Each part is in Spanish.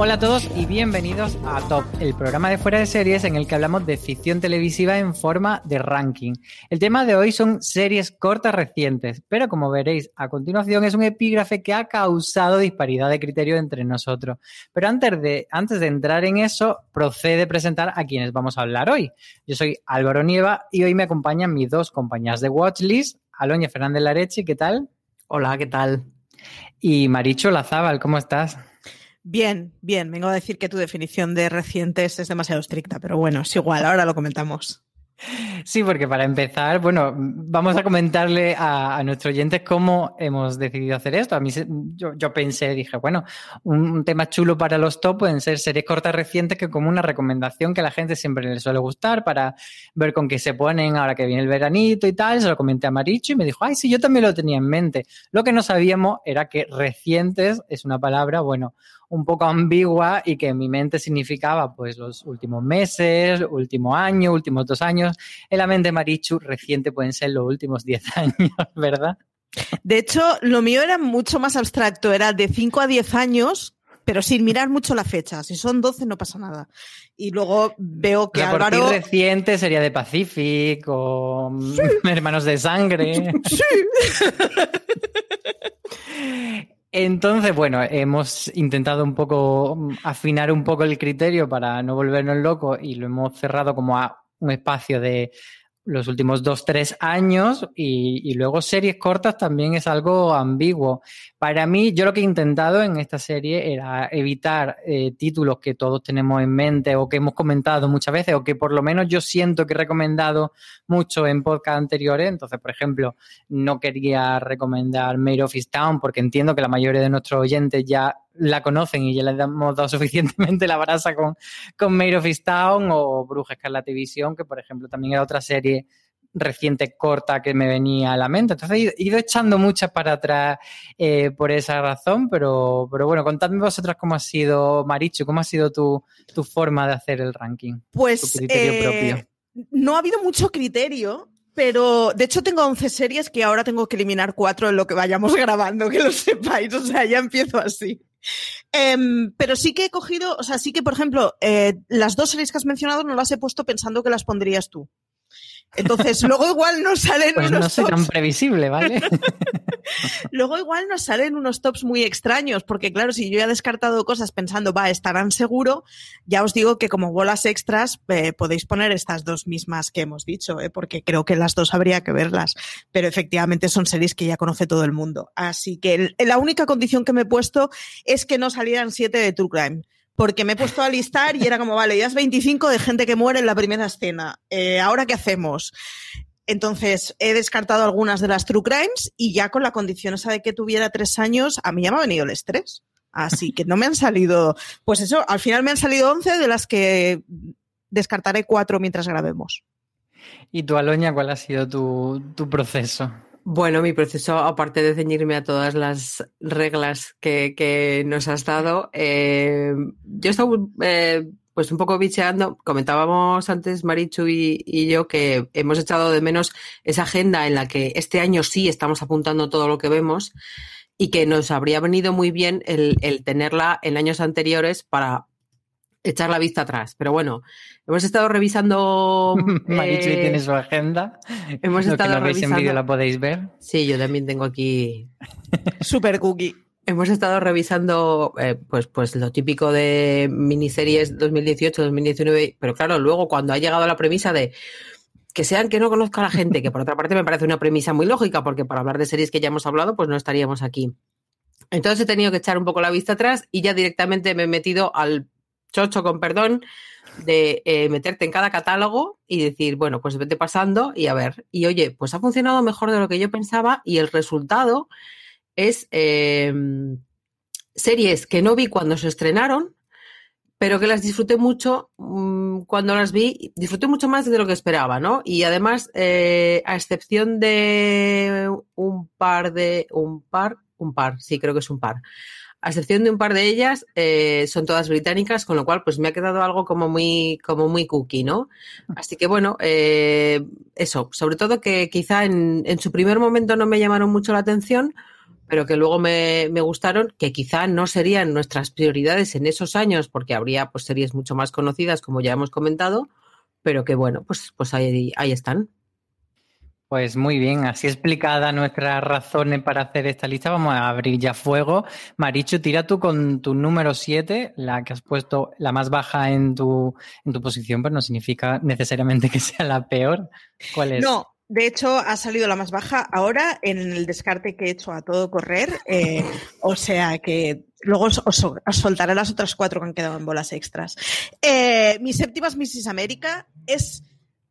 Hola a todos y bienvenidos a Top, el programa de fuera de series en el que hablamos de ficción televisiva en forma de ranking. El tema de hoy son series cortas recientes, pero como veréis a continuación es un epígrafe que ha causado disparidad de criterio entre nosotros. Pero antes de, antes de entrar en eso, procede presentar a quienes vamos a hablar hoy. Yo soy Álvaro Nieva y hoy me acompañan mis dos compañías de Watchlist, Aloña Fernández Larechi, ¿qué tal? Hola, ¿qué tal? Y Maricho Lazábal, ¿cómo estás? Bien, bien. Vengo a decir que tu definición de recientes es demasiado estricta, pero bueno, es igual, ahora lo comentamos. Sí, porque para empezar, bueno, vamos a comentarle a, a nuestros oyentes cómo hemos decidido hacer esto. A mí yo, yo pensé, dije, bueno, un, tema chulo para los top pueden ser series cortas recientes que como una recomendación que a la gente siempre le suele gustar para ver con qué se ponen ahora que viene el veranito y tal. Se lo comenté a Maricho y me dijo, ay, sí, yo también lo tenía en mente. Lo que no sabíamos era que recientes es una palabra, bueno, un poco ambigua y que en mi mente significaba pues los últimos meses, último año, últimos dos años. En la mente Marichu reciente pueden ser los últimos diez años, ¿verdad? De hecho, lo mío era mucho más abstracto, era de 5 a 10 años, pero sin mirar mucho la fecha. Si son 12 no pasa nada. Y luego veo que o sea, Álvaro... Por ti reciente sería de Pacific o sí. Hermanos de Sangre. Sí. Entonces, bueno, hemos intentado un poco afinar un poco el criterio para no volvernos locos y lo hemos cerrado como a un espacio de los últimos dos, tres años y, luego series cortas también es algo ambiguo. Para mí, yo lo que he intentado en esta serie era evitar eh, títulos que todos tenemos en mente o que hemos comentado muchas veces o que por lo menos yo siento que he recomendado mucho en podcast anteriores. Entonces, por ejemplo, no quería recomendar Made of Town porque entiendo que la mayoría de nuestros oyentes ya la conocen y ya les hemos dado suficientemente la brasa con, con Made of Town o Bruja Escarlata Visión, que por ejemplo también era otra serie reciente corta que me venía a la mente. Entonces he ido echando muchas para atrás eh, por esa razón, pero, pero bueno, contadme vosotras cómo ha sido, Marichu, cómo ha sido tu, tu forma de hacer el ranking. Pues tu criterio eh, propio. no ha habido mucho criterio, pero de hecho tengo 11 series que ahora tengo que eliminar cuatro en lo que vayamos grabando, que lo sepáis, o sea, ya empiezo así. Um, pero sí que he cogido, o sea, sí que, por ejemplo, eh, las dos series que has mencionado no las he puesto pensando que las pondrías tú. Entonces, luego igual nos salen pues unos no soy tops. tan previsible, ¿vale? luego igual nos salen unos tops muy extraños, porque claro, si yo ya he descartado cosas pensando, va, estarán seguro, ya os digo que como bolas extras eh, podéis poner estas dos mismas que hemos dicho, eh, porque creo que las dos habría que verlas, pero efectivamente son series que ya conoce todo el mundo. Así que el- la única condición que me he puesto es que no salieran siete de True Crime. Porque me he puesto a listar y era como, vale, ya es 25 de gente que muere en la primera escena. Eh, ¿Ahora qué hacemos? Entonces, he descartado algunas de las True Crimes y ya con la condición esa de que tuviera tres años, a mí ya me ha venido el estrés. Así que no me han salido, pues eso, al final me han salido 11 de las que descartaré cuatro mientras grabemos. ¿Y tú, Aloña, cuál ha sido tu, tu proceso? Bueno, mi proceso, aparte de ceñirme a todas las reglas que, que nos has dado, eh, yo he estado eh, pues un poco bicheando. Comentábamos antes, Marichu y, y yo, que hemos echado de menos esa agenda en la que este año sí estamos apuntando todo lo que vemos y que nos habría venido muy bien el, el tenerla en años anteriores para echar la vista atrás. Pero bueno, hemos estado revisando. Marichu eh, tiene su agenda. hemos Lo que estado no veis en vídeo la podéis ver. Sí, yo también tengo aquí Super cookie. Hemos estado revisando eh, pues, pues lo típico de miniseries 2018-2019, pero claro, luego cuando ha llegado la premisa de que sean que no conozca a la gente, que por otra parte me parece una premisa muy lógica, porque para hablar de series que ya hemos hablado, pues no estaríamos aquí. Entonces he tenido que echar un poco la vista atrás y ya directamente me he metido al chocho, con perdón, de eh, meterte en cada catálogo y decir, bueno, pues vete pasando y a ver. Y oye, pues ha funcionado mejor de lo que yo pensaba y el resultado es eh, series que no vi cuando se estrenaron, pero que las disfruté mucho mm, cuando las vi, disfruté mucho más de lo que esperaba, ¿no? Y además, eh, a excepción de un par de, un par, un par, sí, creo que es un par. A excepción de un par de ellas, eh, son todas británicas, con lo cual, pues me ha quedado algo como muy, como muy cookie, ¿no? Así que bueno, eh, eso, sobre todo que quizá en, en su primer momento no me llamaron mucho la atención, pero que luego me, me gustaron, que quizá no serían nuestras prioridades en esos años, porque habría pues series mucho más conocidas, como ya hemos comentado, pero que bueno, pues, pues ahí, ahí están. Pues muy bien, así explicada nuestras razones para hacer esta lista, vamos a abrir ya fuego. Marichu, tira tú con tu número 7, la que has puesto la más baja en tu, en tu posición, pero no significa necesariamente que sea la peor. ¿Cuál es? No, de hecho ha salido la más baja ahora en el descarte que he hecho a todo correr. eh, o sea que luego os, os- os soltaré las otras cuatro que han quedado en bolas extras. Eh, mi séptima es Mrs. América. Es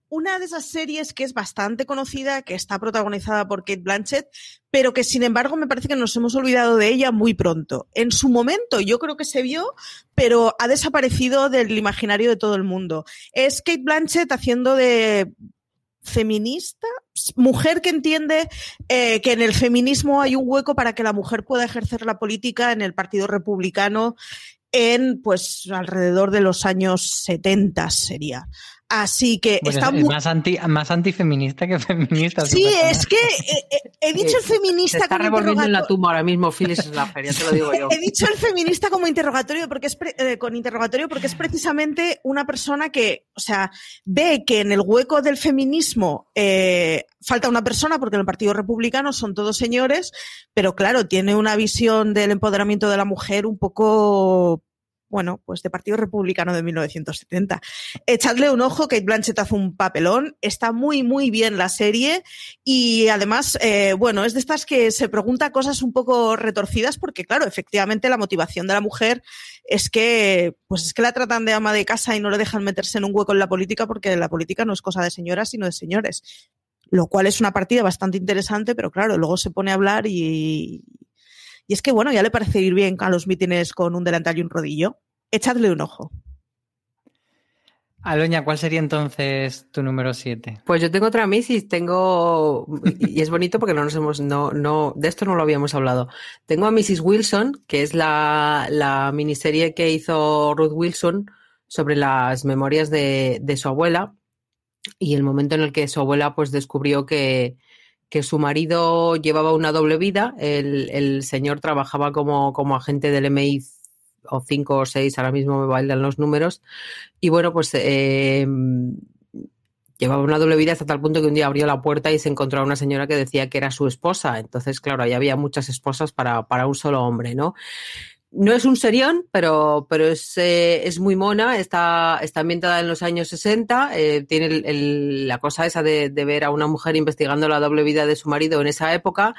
una de esas series que es bastante conocida, que está protagonizada por Kate Blanchett, pero que sin embargo me parece que nos hemos olvidado de ella muy pronto. En su momento yo creo que se vio, pero ha desaparecido del imaginario de todo el mundo. Es Kate Blanchett haciendo de feminista, mujer que entiende eh, que en el feminismo hay un hueco para que la mujer pueda ejercer la política en el Partido Republicano en pues alrededor de los años 70 sería. Así que Pues está es, muy... más, anti, más antifeminista que feminista. Sí, es que eh, eh, he dicho el Se feminista está como revolviendo en la tumba ahora mismo Phyllis Schlaffer, ya te lo digo yo. He dicho el feminista como interrogatorio porque es pre- eh, con interrogatorio porque es precisamente una persona que, o sea, ve que en el hueco del feminismo eh, falta una persona porque en el Partido Republicano son todos señores, pero claro, tiene una visión del empoderamiento de la mujer un poco bueno, pues de Partido Republicano de 1970. Echadle un ojo, Kate Blanchett hace un papelón, está muy, muy bien la serie y además, eh, bueno, es de estas que se pregunta cosas un poco retorcidas porque, claro, efectivamente la motivación de la mujer es que, pues es que la tratan de ama de casa y no le dejan meterse en un hueco en la política porque la política no es cosa de señoras, sino de señores. Lo cual es una partida bastante interesante, pero claro, luego se pone a hablar y, y es que, bueno, ya le parece ir bien a los mítines con un delantal y un rodillo. Echadle un ojo. Aloña, ¿cuál sería entonces tu número 7? Pues yo tengo otra Mrs. Tengo, y es bonito porque no nos hemos, no, no, de esto no lo habíamos hablado. Tengo a Mrs. Wilson, que es la, la miniserie que hizo Ruth Wilson sobre las memorias de, de su abuela y el momento en el que su abuela pues descubrió que, que su marido llevaba una doble vida. El, el señor trabajaba como, como agente del MI o 5 o 6, ahora mismo me bailan los números. Y bueno, pues eh, llevaba una doble vida hasta tal punto que un día abrió la puerta y se encontró a una señora que decía que era su esposa. Entonces, claro, ahí había muchas esposas para, para un solo hombre, ¿no? No es un serión, pero, pero es, eh, es muy mona, está, está ambientada en los años 60, eh, tiene el, la cosa esa de, ver a una mujer investigando la doble vida de su marido en esa época.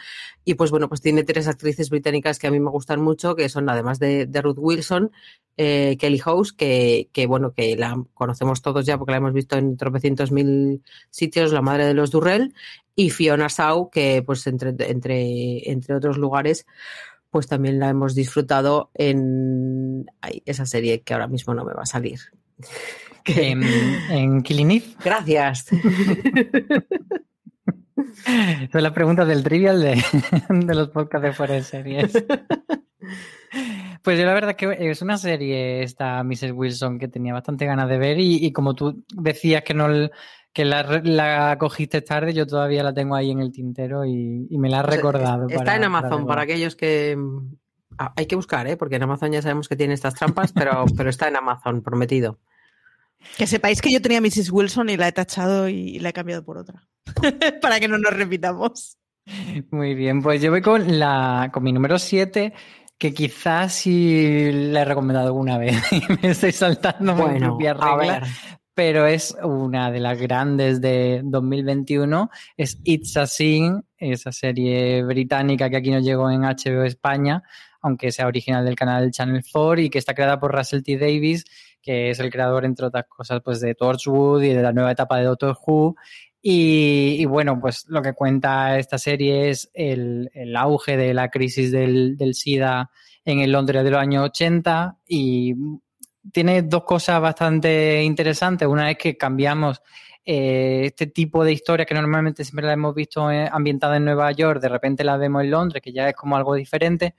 Y pues bueno, pues tiene tres actrices británicas que a mí me gustan mucho, que son además de, de Ruth Wilson, eh, Kelly House, que, que, bueno, que la conocemos todos ya porque la hemos visto en tropecientos mil sitios, la madre de los Durrell, y Fiona Shaw, que pues entre, entre, entre otros lugares pues también la hemos disfrutado en ay, esa serie que ahora mismo no me va a salir. En, en Killing Eve. Gracias. Son las preguntas del trivial de, de los podcasts de fuera de series. Pues yo la verdad que es una serie esta Mrs. Wilson que tenía bastante ganas de ver y, y como tú decías que no que la, la, cogiste tarde, yo todavía la tengo ahí en el tintero y, y me la has recordado. Está para, en Amazon, para, para, aquellos que... Ah, hay que buscar, ¿eh? porque en Amazon ya sabemos que tiene estas trampas, pero, pero está en Amazon, prometido. Que sepáis que yo tenía Mrs. Wilson y la he tachado y la he cambiado por otra. para que no nos repitamos. Muy bien, pues yo voy con, la, con mi número 7, que quizás sí la he recomendado alguna vez y me estoy saltando bueno, mi propia regla, pero es una de las grandes de 2021, es It's a Sin, esa serie británica que aquí nos llegó en HBO España, aunque sea original del canal Channel 4 y que está creada por Russell T. Davis, que es el creador, entre otras cosas, pues de Torchwood y de la nueva etapa de Doctor Who. Y, bueno, pues lo que cuenta esta serie es el, el auge de la crisis del, del, SIDA en el Londres de los años 80 y tiene dos cosas bastante interesantes. Una es que cambiamos eh, este tipo de historias que normalmente siempre la hemos visto eh, ambientada en Nueva York, de repente la vemos en Londres, que ya es como algo diferente.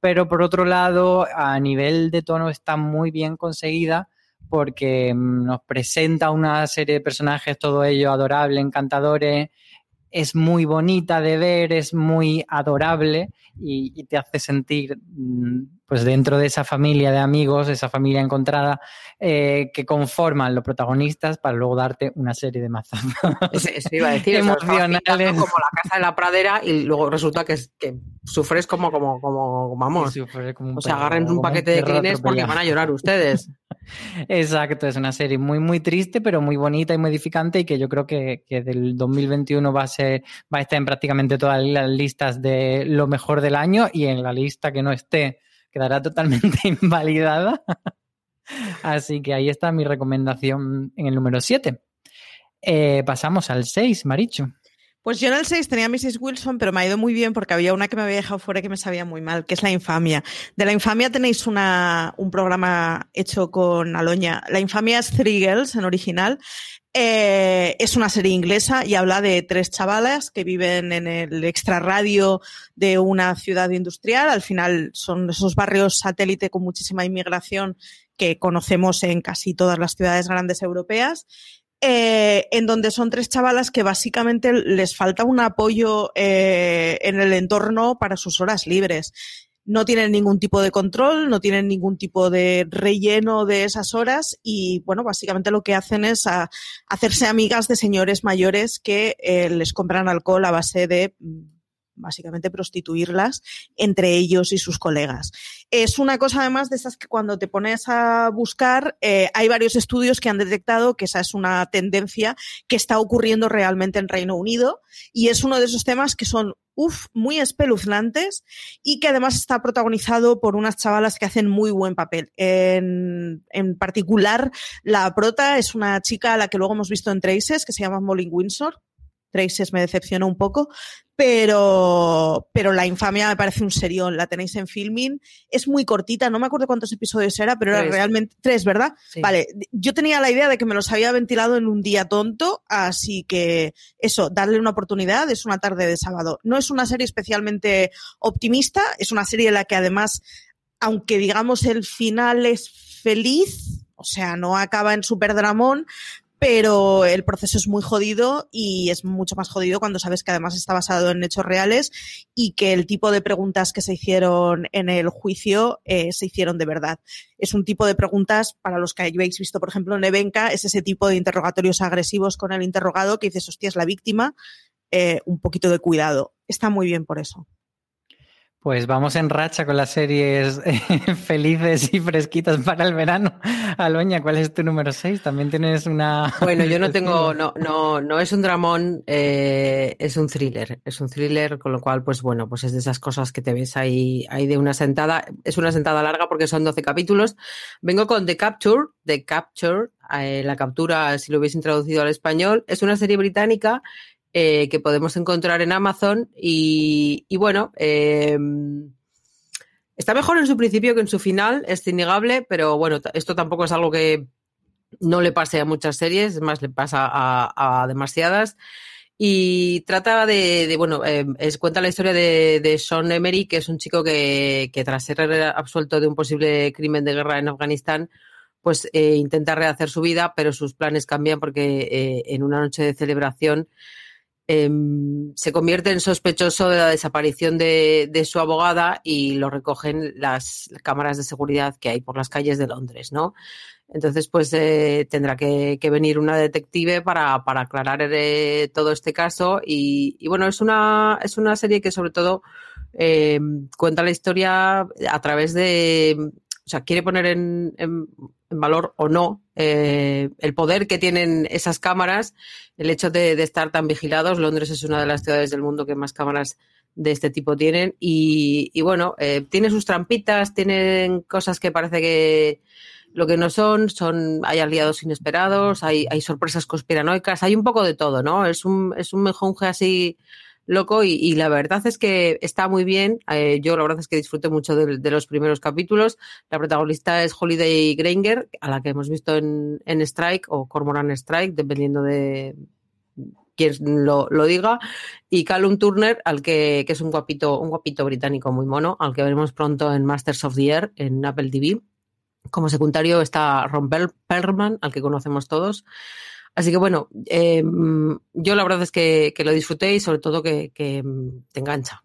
Pero por otro lado, a nivel de tono está muy bien conseguida porque nos presenta una serie de personajes, todo ello adorable, encantadores, es muy bonita de ver, es muy adorable y, y, te hace sentir pues dentro de esa familia de amigos, esa familia encontrada eh, que conforman los protagonistas para luego darte una serie de mazazos. Eso, iba a decir, emocionales. O sea, como la casa de la pradera y luego resulta que, que sufres como, como, como, vamos. Como o sea, agarren un paquete de clines porque van a llorar ustedes. Exacto, es una serie muy, muy triste, pero muy bonita y muy edificante y que yo creo que, que del 2021 va a ser, va a estar en prácticamente todas las listas de lo mejor del año y en la lista que no esté quedará totalmente invalidada. Así que ahí está mi recomendación en el número 7. Eh, pasamos al 6, Marichu. Pues yo en el 6 tenía Mrs. Wilson, pero me ha ido muy bien porque había una que me había dejado fuera que me sabía muy mal, que es La Infamia. De La Infamia tenéis una, un programa hecho con Aloña. La Infamia es Three Girls en original. Eh, es una serie inglesa y habla de tres chavalas que viven en el extrarradio de una ciudad industrial. Al final son esos barrios satélite con muchísima inmigración que conocemos en casi todas las ciudades grandes europeas eh, en donde son tres chavalas que básicamente les falta un apoyo eh, en el entorno para sus horas libres. No tienen ningún tipo de control, no tienen ningún tipo de relleno de esas horas y, bueno, básicamente lo que hacen es hacerse amigas de señores mayores que eh, les compran alcohol a base de básicamente prostituirlas entre ellos y sus colegas. Es una cosa además de esas que cuando te pones a buscar, eh, hay varios estudios que han detectado que esa es una tendencia que está ocurriendo realmente en Reino Unido y es uno de esos temas que son uf, muy espeluznantes y que además está protagonizado por unas chavalas que hacen muy buen papel. En, en, particular, la prota es una chica a la que luego hemos visto en Traces, que se llama Molly Windsor. Traces me decepcionó un poco, pero, pero La Infamia me parece un serión. La tenéis en filming. Es muy cortita, no me acuerdo cuántos episodios era, pero tres. era realmente tres, ¿verdad? Sí. Vale, yo tenía la idea de que me los había ventilado en un día tonto, así que eso, darle una oportunidad. Es una tarde de sábado. No es una serie especialmente optimista, es una serie en la que además, aunque digamos el final es feliz, o sea, no acaba en super dramón, pero el proceso es muy jodido y es mucho más jodido cuando sabes que además está basado en hechos reales y que el tipo de preguntas que se hicieron en el juicio eh, se hicieron de verdad. Es un tipo de preguntas, para los que habéis visto, por ejemplo, en Evenka, es ese tipo de interrogatorios agresivos con el interrogado que dices, hostia, es la víctima, eh, un poquito de cuidado. Está muy bien por eso. Pues vamos en racha con las series felices y fresquitas para el verano. Aloña, ¿cuál es tu número 6? También tienes una... Bueno, yo no tengo, no, no, no es un dramón, eh, es un thriller. Es un thriller, con lo cual, pues bueno, pues es de esas cosas que te ves ahí, ahí de una sentada. Es una sentada larga porque son 12 capítulos. Vengo con The Capture, The Capture, eh, la captura, si lo hubiese introducido al español. Es una serie británica eh, que podemos encontrar en Amazon y, bueno, eh, está mejor en su principio que en su final, es innegable, pero bueno, esto tampoco es algo que no le pase a muchas series, es más, le pasa a, demasiadas. Y trata de, bueno, eh, es, cuenta la historia de, Sean Emery, que es un chico que, tras ser absuelto de un posible crimen de guerra en Afganistán, pues intenta rehacer su vida, pero sus planes cambian porque en una noche de celebración Em, se convierte en sospechoso de la desaparición de, su abogada y lo recogen las cámaras de seguridad que hay por las calles de Londres, ¿no? Entonces, pues eh, tendrá que, venir una detective para, aclarar eh, todo este caso. Y, bueno, es una, es una serie que sobre todo em, cuenta la historia a través de, o sea, quiere poner en, valor o no eh, el poder que tienen esas cámaras, el hecho de, estar tan vigilados. Londres es una de las ciudades del mundo que más cámaras de este tipo tienen y, bueno, eh, tiene sus trampitas, tienen cosas que parece que lo que no son, son hay aliados inesperados, hay, hay sorpresas conspiranoicas, hay un poco de todo, ¿no? Es un, es un mejunje así loco y, la verdad es que está muy bien. Eh, yo la verdad es que disfruté mucho de, los primeros capítulos. La protagonista es Holiday Granger, a la que hemos visto en, Strike o Cormoran Strike, dependiendo de quien lo, diga, y Callum Turner, al que, es un guapito, un guapito británico muy mono, al que veremos pronto en Masters of the Air en Apple TV. Como secundario está Ron Perlman, al que conocemos todos. Así que bueno, eh, yo la verdad es que, lo disfruté y sobre todo que, te engancha.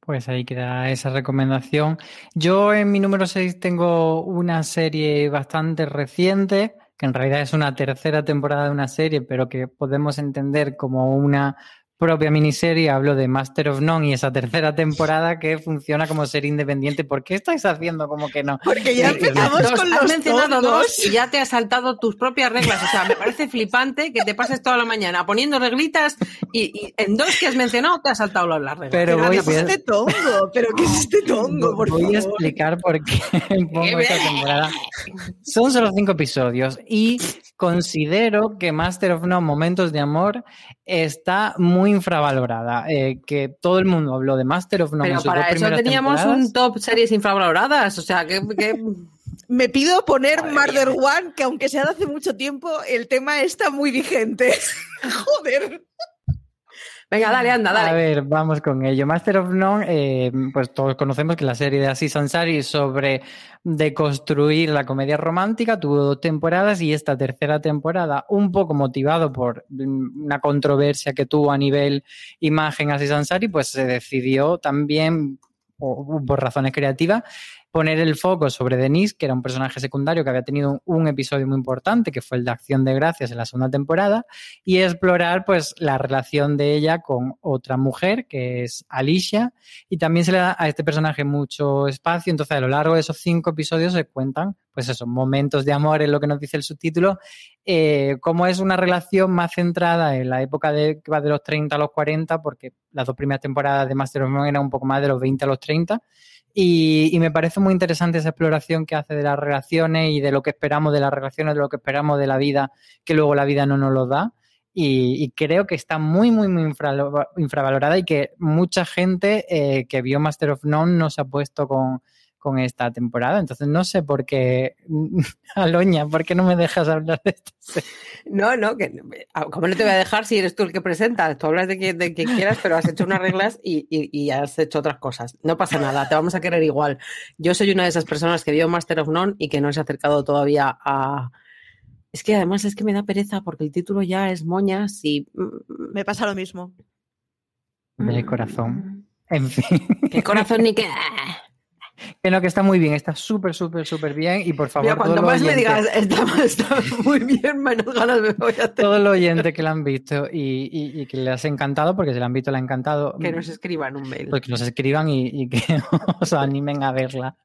Pues ahí queda esa recomendación. Yo en mi número 6 tengo una serie bastante reciente, que en realidad es una tercera temporada de una serie, pero que podemos entender como una propia miniserie, hablo de Master of None y esa tercera temporada que funciona como ser independiente. ¿Por qué estáis haciendo como que no? Porque ya empezamos con los mencionado dos y ya te has saltado tus propias reglas. O sea, me parece flipante que te pases toda la mañana poniendo reglitas y, en dos que has mencionado te has saltado las reglas. Pero, voy, ¿qué es este tongo? ¿Pero qué es este tongo? voy a explicar por qué pongo esta temporada. Son solo cinco episodios y considero que Master of None, Momentos de Amor, está muy infravalorada. Eh, que todo el mundo habló de Master of None. Pero para eso teníamos un top series infravaloradas. O sea, que... Me pido poner Murder One, que aunque sea de hace mucho tiempo, el tema está muy vigente. Joder. Venga, dale, anda, dale. A ver, vamos con ello. Master of None, eh, pues todos conocemos que la serie de Aziz Ansari sobre deconstruir la comedia romántica tuvo dos temporadas y esta tercera temporada, un poco motivado por una controversia que tuvo a nivel imagen Aziz Ansari, pues se decidió también por razones creativas, poner el foco sobre Denise, que era un personaje secundario que había tenido un episodio muy importante, que fue el de Acción de Gracias en la segunda temporada, y explorar pues la relación de ella con otra mujer, que es Alicia, y también se le da a este personaje mucho espacio, entonces a lo largo de esos cinco episodios se cuentan pues esos momentos de amor, es lo que nos dice el subtítulo, eh, como es una relación más centrada en la época de, que va de los 30 a los 40, porque las dos primeras temporadas de Master of None eran un poco más de los 20 a los 30, y, me parece muy interesante esa exploración que hace de las relaciones y de lo que esperamos de las relaciones, de lo que esperamos de la vida, que luego la vida no nos lo da. Y, creo que está muy, muy, muy infravalorada y que mucha gente eh, que vio Master of None no se ha puesto con, con esta temporada. Entonces no sé por qué, Aloña, ¿por qué no me dejas hablar de esto? No, no, que como no te voy a dejar si eres tú el que presenta? Tú hablas de quien, de quieras, pero has hecho unas reglas y, y, has hecho otras cosas. No pasa nada, te vamos a querer igual. Yo soy una de esas personas que vio Master of None y que no se ha acercado todavía a, Es que además es que me da pereza porque el título ya es moñas y... mm, Me pasa lo mismo. De corazón. En fin. ¿Qué corazón ni qué? Que no, que está muy bien, está súper, súper, súper bien. Y por favor, Mira, cuanto más me oyentes- digas, está, está muy bien, menos ganas me voy a tener. todos los oyentes que la han visto y, y- y que les ha encantado, porque si la han visto, le ha encantado. Que nos escriban un mail. pues que nos escriban y, y que os animen a verla.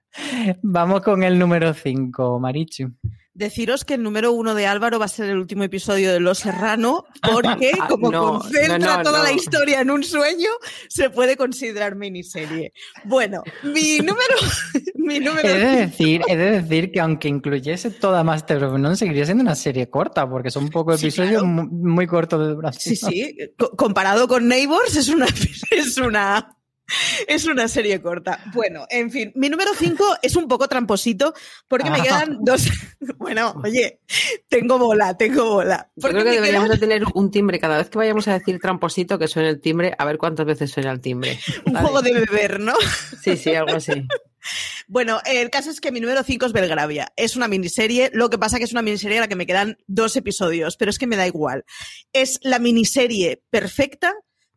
Vamos con el número 5, Marichu. Deciros que el número uno de Álvaro va a ser el último episodio de Los Serrano, porque como no, concentra no, no, toda la historia en un sueño, se puede considerar miniserie. Bueno, mi número, mi He número de decir, he de decir que aunque incluyese toda Master of None, seguiría siendo una serie corta, porque son pocos Sí, episodios claro. muy cortos de duración. Sí, sí. Co- comparado con Neighbors, es una, es una, es una serie corta. Bueno, en fin, mi número 5 es un poco tramposito porque me Ah. quedan dos. Bueno, oye, tengo bola, tengo bola. Yo creo que deberíamos quedan de tener un timbre. Cada vez que vayamos a decir tramposito que suene el timbre, a ver cuántas veces suena el timbre. un Vale. juego de beber, ¿no? Sí, sí, algo así. Bueno, el caso es que mi número 5 es Belgravia. Es una miniserie, lo que pasa que es una miniserie a la que me quedan dos episodios, pero es que me da igual. Es la miniserie perfecta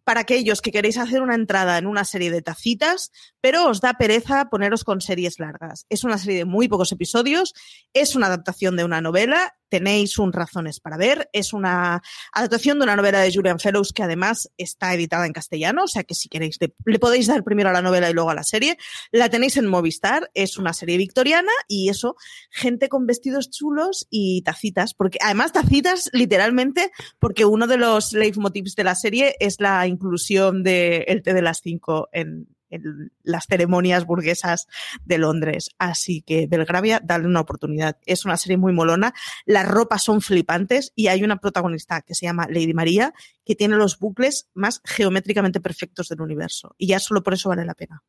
para aquellos que queréis hacer una entrada en una serie de tacitas, pero os da pereza poneros con series largas. Es una serie de muy pocos episodios, es una adaptación de una novela, tenéis un razones para ver, es una adaptación de una novela de Julian Fellows que además está editada en castellano, o sea que si queréis le, podéis dar primero a la novela y luego a la serie. La tenéis en Movistar, es una serie victoriana y eso, gente con vestidos chulos y tacitas, porque además tacitas literalmente, porque uno de los leitmotivs de la serie es la inclusión del té de las cinco en, en las ceremonias burguesas de Londres. Así que Belgravia, dale una oportunidad. Es una serie muy molona, las ropas son flipantes y hay una protagonista que se llama Lady María que tiene los bucles más geométricamente perfectos del universo y ya solo por eso vale la pena.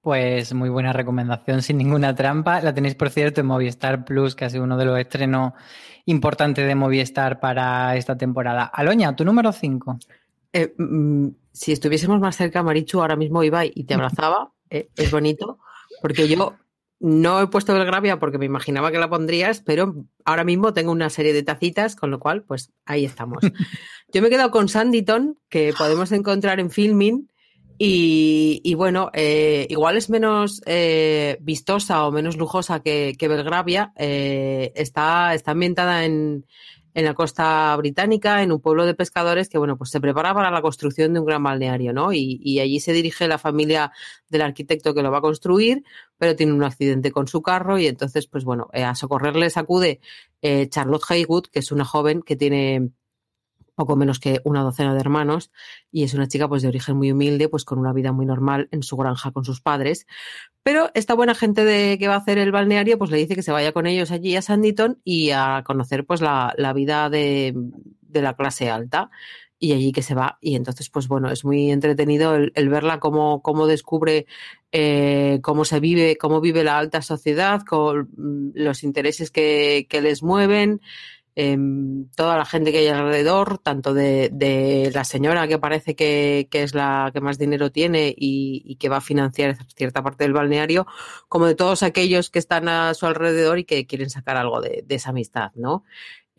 Pues muy buena recomendación, sin ninguna trampa. La tenéis, por cierto, en Movistar Plus, que ha sido uno de los estrenos importantes de Movistar para esta temporada. Aloña, tu número 5. Eh, mm, si estuviésemos más cerca, Marichu, ahora mismo iba y te abrazaba. eh, es bonito. Porque yo no he puesto Belgravia porque me imaginaba que la pondrías, pero ahora mismo tengo una serie de tacitas, con lo cual, pues ahí estamos. Yo me he quedado con Sanditon, que podemos encontrar en Filmin. Y, y bueno, eh, igual es menos eh, vistosa o menos lujosa que, que Belgravia. está, está ambientada en, en la costa británica, en un pueblo de pescadores que, bueno, pues se prepara para la construcción de un gran balneario, ¿no? Y, y allí se dirige la familia del arquitecto que lo va a construir, pero tiene un accidente con su carro y entonces, pues bueno, eh, a socorrerles acude eh, Charlotte Haywood, que es una joven que tiene poco menos que una docena de hermanos y es una chica pues de origen muy humilde, pues con una vida muy normal en su granja con sus padres. Pero esta buena gente de que va a hacer el balneario pues le dice que se vaya con ellos allí a Sanditon y a conocer pues la, la vida de, de la clase alta y allí que se va. Y entonces, pues bueno, es muy entretenido el, verla cómo, cómo descubre eh, cómo se vive, cómo vive la alta sociedad, con los intereses que, que les mueven, eh, toda la gente que hay alrededor, tanto de, de la señora que parece que, que, es la que más dinero tiene y, y, que va a financiar cierta parte del balneario, como de todos aquellos que están a su alrededor y que quieren sacar algo de, de esa amistad, ¿no?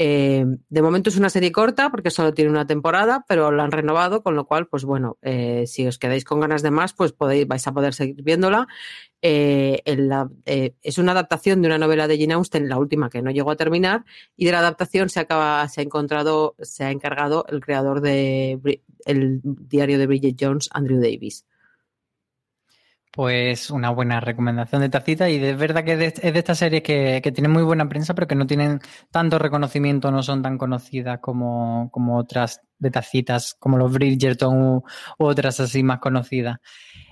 Eh, de momento es una serie corta porque solo tiene una temporada, pero la han renovado, con lo cual, pues bueno, eh, si os quedáis con ganas de más, pues podéis, vais a poder seguir viéndola. Eh, es una adaptación de una novela de Jane Austen, la última que no llegó a terminar, y de la adaptación se acaba, se ha encontrado, se ha encargado el creador de el diario de Bridget Jones, Andrew Davis. Pues una buena recomendación de tacita y es verdad que es de, es de estas series que, que, tienen muy buena prensa pero que no tienen tanto reconocimiento, no son tan conocidas como, como otras de tacitas como los Bridgerton u, u, otras así más conocidas.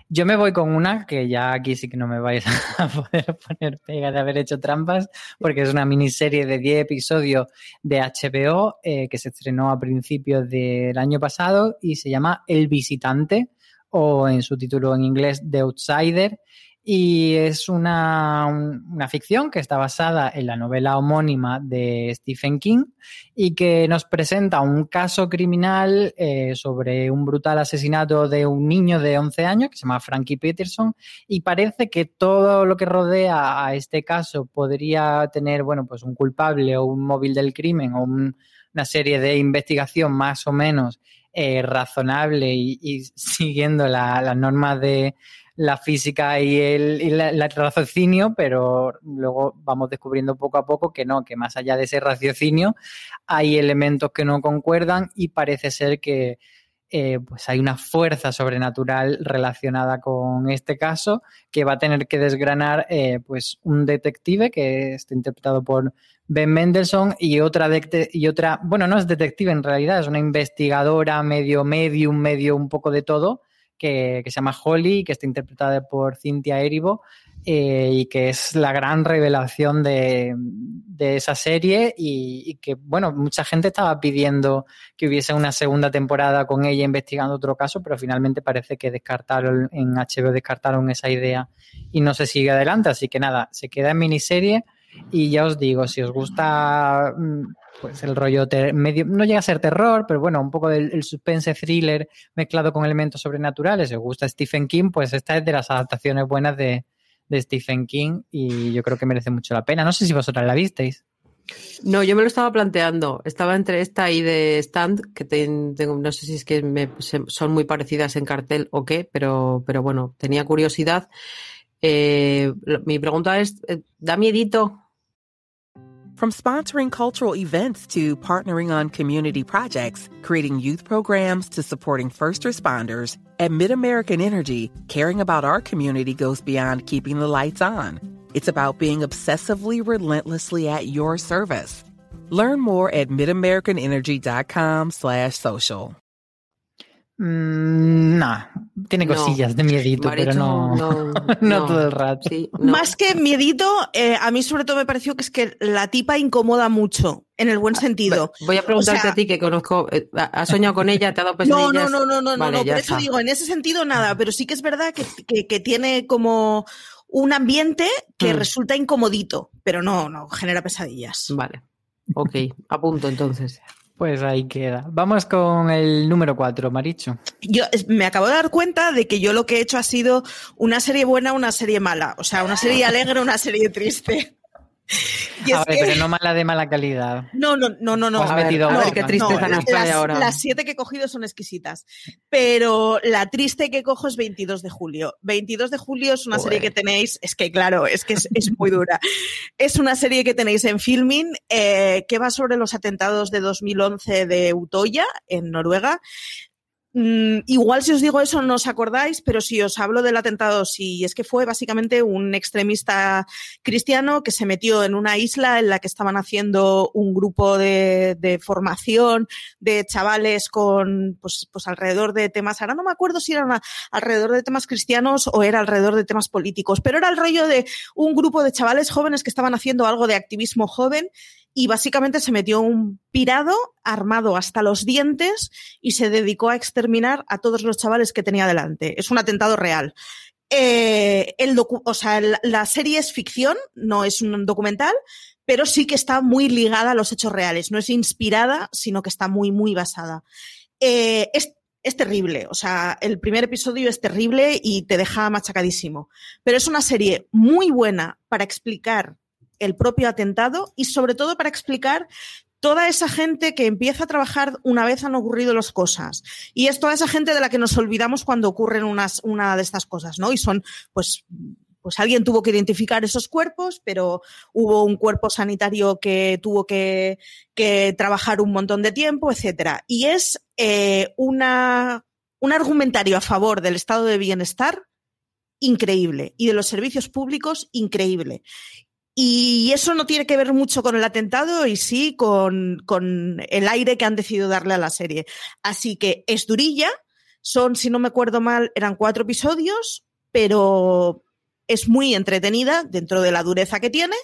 Yo me voy con una que ya aquí sí que no me vais a poder poner pega de haber hecho trampas porque es una miniserie de 10 episodios de HBO eh, que se estrenó a principios del año pasado y se llama El Visitante o en su título en inglés The Outsider. Y es una, una, ficción que está basada en la novela homónima de Stephen King y que nos presenta un caso criminal eh, sobre un brutal asesinato de un niño de 11 años que se llama Frankie Peterson. Y parece que todo lo que rodea a este caso podría tener, bueno, pues un culpable o un móvil del crimen o una serie de investigación más o menos eh, razonable y, siguiendo las normas de la física y el, raciocinio, pero luego vamos descubriendo poco a poco que no, que más allá de ese raciocinio hay elementos que no concuerdan y parece ser que eh, pues hay una fuerza sobrenatural relacionada con este caso que va a tener que desgranar eh, pues un detective que está interpretado por Ben Mendelssohn y otra, y otra, bueno, no es detective en realidad, es una investigadora medio medium, medio un poco de todo, que, se llama Holly, que está interpretada por Cynthia Erivo, eh, y que es la gran revelación de, esa serie y, que, bueno, mucha gente estaba pidiendo que hubiese una segunda temporada con ella investigando otro caso, pero finalmente parece que descartaron, en HBO descartaron esa idea y no se sigue adelante, así que nada, se queda en miniserie y ya os digo, si os gusta mm, pues el rollo medio, no llega a ser terror, pero bueno, un poco del suspense thriller mezclado con elementos sobrenaturales. Os gusta Stephen King, pues esta es de las adaptaciones buenas de, Stephen King y yo creo que merece mucho la pena. No sé si vosotras la visteis. No, yo me lo estaba planteando. Estaba entre esta y de Stand, que tengo, no sé si es que son muy parecidas en cartel o qué, pero, pero bueno, tenía curiosidad. Eh, mi pregunta es, eh, ¿da miedito From sponsoring cultural events to partnering on community projects, creating youth programs to supporting first responders, at MidAmerican Energy, caring about our community goes beyond keeping the lights on. It's about being obsessively relentlessly at your service. Learn more at midamericanenergy.com Mm, no, tiene cosillas de miedito, pero no, no, todo el rato. Más que miedito, eh, a mí sobre todo me pareció que es que la tipa incomoda mucho, en el buen ah, sentido. Voy a preguntarte a ti que conozco, eh, ¿has soñado con ella? ¿Te ha dado pesadillas? No, no, no, no, no, no, por eso digo, en ese sentido nada, pero sí que es verdad que, que, tiene como un ambiente que mm. resulta incomodito, pero no, no, genera pesadillas. Vale. Ok, apunto entonces. Pues ahí queda. Vamos con el número 4, Maricho. Yo me acabo de dar cuenta de que yo lo que he hecho ha sido una serie buena, una serie mala. O sea, una serie alegre, una serie triste. A ver, pero no mala de mala calidad. No, no, no, no. no. a ver, qué tristeza nos trae ahora. Las siete que he cogido son exquisitas. Pero la triste que cojo es 22 de julio. 22 de julio es una serie que tenéis, es que claro, es que es, muy dura. es una serie que tenéis en filming eh, que va sobre los atentados de 2011 de Utoya, en Noruega. Mm, igual si os digo eso no os acordáis, pero si os hablo del atentado, si es que fue básicamente un extremista cristiano que se metió en una isla en la que estaban haciendo un grupo de, formación de chavales con, pues, pues, alrededor de temas, ahora no me acuerdo si eran alrededor de temas cristianos o era alrededor de temas políticos, pero era el rollo de un grupo de chavales jóvenes que estaban haciendo algo de activismo joven y básicamente se metió un pirado armado hasta los dientes y se dedicó a exterminar a todos los chavales que tenía delante. Es un atentado real. Eh, la serie es ficción, no es un documental, pero sí que está muy ligada a los hechos reales. No es inspirada, sino que está muy, muy basada. Eh, es, es terrible, o sea, el primer episodio es terrible y te deja machacadísimo. Pero es una serie muy buena para explicar el propio atentado y sobre todo para explicar toda esa gente que empieza a trabajar una vez han ocurrido las cosas. Y es toda esa gente de la que nos olvidamos cuando ocurren unas, una de estas cosas, ¿no? Y son, pues, pues alguien tuvo que identificar esos cuerpos, pero hubo un cuerpo sanitario que tuvo que, trabajar un montón de tiempo, etcétera. Y es eh, una, un argumentario a favor del estado de bienestar increíble y de los servicios públicos increíble. Y eso no tiene que ver mucho con el atentado y sí con, el aire que han decidido darle a la serie. Así que es durilla, son, si no me acuerdo mal, eran cuatro episodios, pero es muy entretenida dentro de la dureza que tiene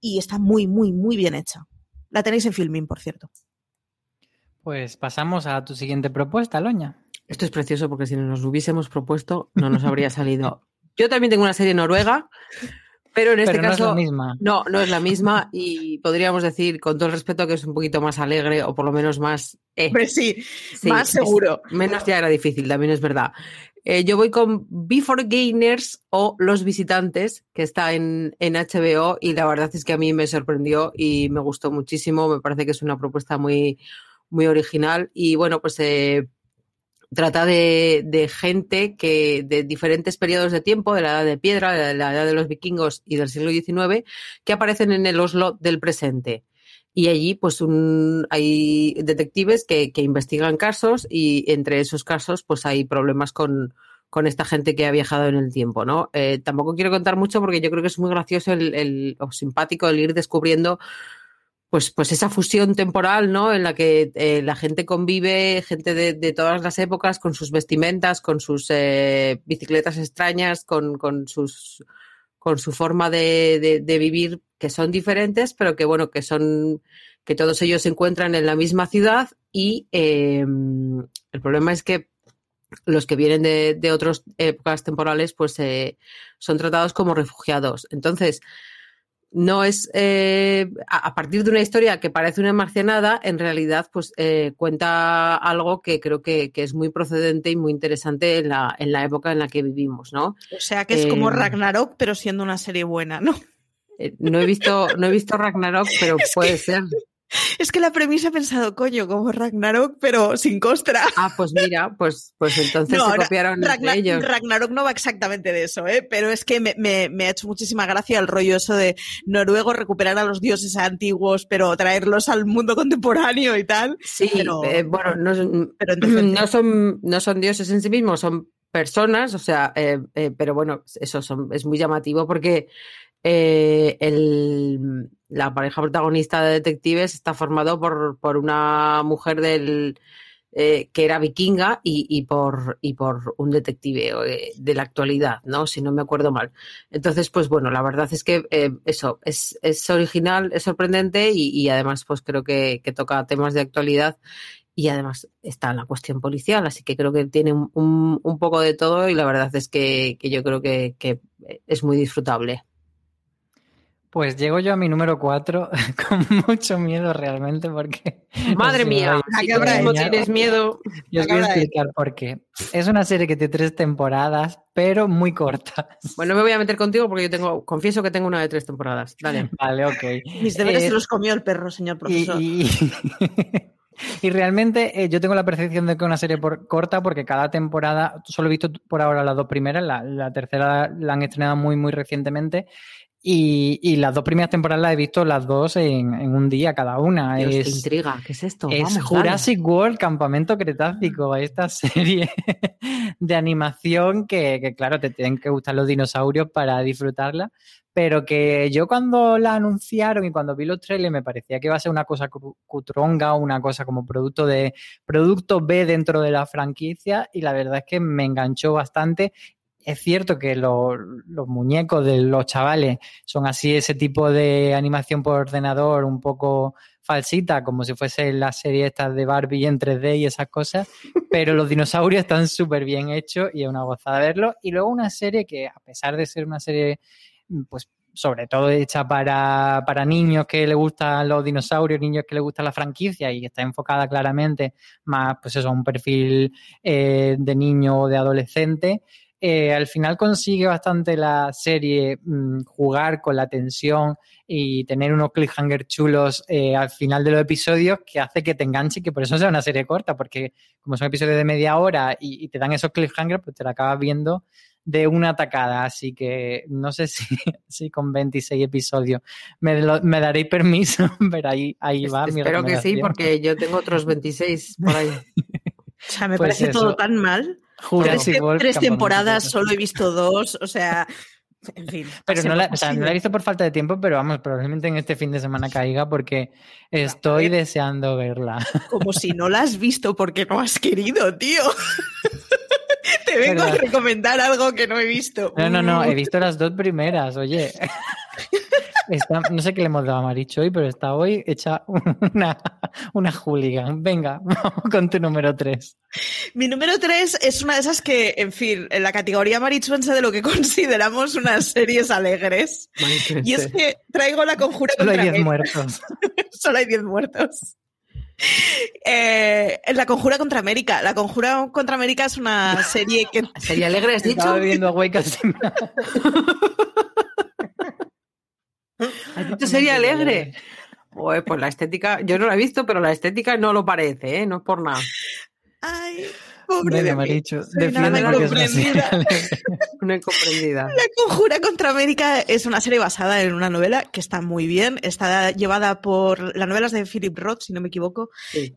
y está muy, muy, muy bien hecha. La tenéis en Filming, por cierto. Pues pasamos a tu siguiente propuesta, Loña. Esto es precioso porque si nos hubiésemos propuesto no nos habría salido Yo también tengo una serie noruega, pero en este Pero no es caso la misma. no, no es la misma y podríamos decir con todo el respeto que es un poquito más alegre o por lo menos más... eh, sí, sí, más es- seguro. menos ya era difícil, también es verdad. Eh, yo voy con Before Gainers o Los Visitantes, que está en, en HBO y la verdad es que a mí me sorprendió y me gustó muchísimo. Me parece que es una propuesta muy, muy original y bueno, pues eh, trata de, de gente que de diferentes periodos de tiempo, de la edad de piedra, de la edad de los vikingos y del siglo XIX, que aparecen en el Oslo del presente. Y allí, pues, un, hay detectives que, que investigan casos y entre esos casos, pues, hay problemas con, con esta gente que ha viajado en el tiempo, ¿no? Eh, tampoco quiero contar mucho porque yo creo que es muy gracioso el, el- o simpático el ir descubriendo pues, pues esa fusión temporal, ¿no? En la que eh, la gente convive, gente de, de todas las épocas, con sus vestimentas, con sus eh, bicicletas extrañas, con, con sus con su forma de, de- vivir, que son diferentes, pero que bueno, que son, que todos ellos se encuentran en la misma ciudad y eh, el problema es que los que vienen de, de otras épocas temporales, pues eh, son tratados como refugiados. Entonces, no es eh, a, partir de una historia que parece una marcianada, en realidad, pues eh, cuenta algo que creo que, que es muy procedente y muy interesante en la, en la época en la que vivimos, ¿no? O sea que es como Eh, Ragnarok, pero siendo una serie buena, ¿no? Eh, no he visto, no he visto Ragnarok, pero puede ser. Es que la premisa he pensado, coño, como Ragnarok, pero sin costra. Ah, pues mira, pues, pues entonces No, se copiaron Ragna- entre ellos. Ragnarok no va exactamente de eso, ¿eh? pero es que me, me- me ha hecho muchísima gracia el rollo eso de noruego recuperar a los dioses antiguos, pero traerlos al mundo contemporáneo y tal. Sí, pero- eh, bueno, no, son- pero en decente. no, son, no son dioses en sí mismos, son personas, o sea, eh, eh, pero bueno, eso son, es muy llamativo porque eh, el- la pareja protagonista de detectives está formado por, por una mujer del eh, que era vikinga y, y por, y por un detective eh, de la actualidad, ¿no? Si no me acuerdo mal. Entonces, pues bueno, la verdad es que eh, eso es, es original, es sorprendente y, y además pues creo que, toca temas de actualidad y además está la cuestión policial, así que creo que tiene un, un- un poco de todo y la verdad es que, que yo creo que, que es muy disfrutable. Pues llego yo a mi número 4 con mucho miedo realmente porque... Madre no sé mía, que tú habrá mismo tienes miedo. Yo os voy a explicar por qué. Es una serie que tiene tres temporadas, pero muy cortas. Bueno, me voy a meter contigo porque yo tengo, confieso que tengo una de tres temporadas. Dale. Vale, ok. Mis deberes Eh, se los comió el perro, señor y, profesor. y- y realmente eh, yo tengo la percepción de que es una serie por- corta porque cada temporada, solo he visto por ahora las dos primeras, la, la tercera la han estrenado muy, muy recientemente. Y, y las dos primeras temporadas las he visto las dos en, en un día cada una. Dios, qué es, intriga, ¿qué es esto? Es Vamos, dale. Jurassic World Campamento Cretácico, esta serie de animación que, que, claro, te tienen que gustar los dinosaurios para disfrutarla, pero que yo cuando la anunciaron y cuando vi los trailers me parecía que iba a ser una cosa cutronga, una cosa como producto de producto B dentro de la franquicia y la verdad es que me enganchó bastante. Es cierto que lo- los muñecos de los chavales son así, ese tipo de animación por ordenador, un poco falsita, como si fuese la serie estas de Barbie en 3D y esas cosas, pero los dinosaurios están súper bien hechos y es una gozada verlo. Y luego una serie que, a pesar de ser una serie, pues sobre todo hecha para, para niños que les gustan los dinosaurios, niños que les gusta la franquicia y está enfocada claramente más, pues eso, a un perfil eh, de niño o de adolescente, eh, al final consigue bastante la serie mm, jugar con la tensión y tener unos cliffhanger chulos eh, al final de los episodios que hace que te enganche y que por eso sea una serie corta, porque como son episodios de media hora y, y te dan esos cliffhangers, pues te la acabas viendo de una tacada. Así que no sé si, si con 26 episodios me, lo- me daréis permiso, pero ahí, ahí va mi Espero que sí, porque yo tengo otros 26 por ahí. O sea, me pues parece eso. todo tan mal. Jurassic Tres, World tres temporadas, solo he visto dos, o sea, en fin. Pero no la, pasemos o sea, no así. la he visto por falta de tiempo, pero vamos, probablemente en este fin de semana caiga porque estoy ver. deseando verla. Como si no la has visto porque no has querido, tío. Te vengo a recomendar algo que no he visto. No, no, no, he visto las dos primeras, oye. no sé qué le hemos dado a Maricho hoy, pero está hoy hecha una, una hooligan. Venga, vamos con tu número 3. Mi número 3 es una de esas que, en fin, en la categoría marichuense de lo que consideramos unas series alegres. Y es que traigo la conjura Solo hay 10 muertos. Solo hay 10 muertos. Eh, la Conjura contra América. La Conjura contra América es una serie que. Sería alegre, has dicho. Estaba viendo a ¿Has dicho sería alegre? pues la estética, yo no la he visto, pero la estética no lo parece, ¿eh? No es por nada. Ay, Pobre de una incomprendida. La Conjura contra América es una serie basada en una novela que está muy bien. Está llevada por. La novela es de Philip Roth, si no me equivoco.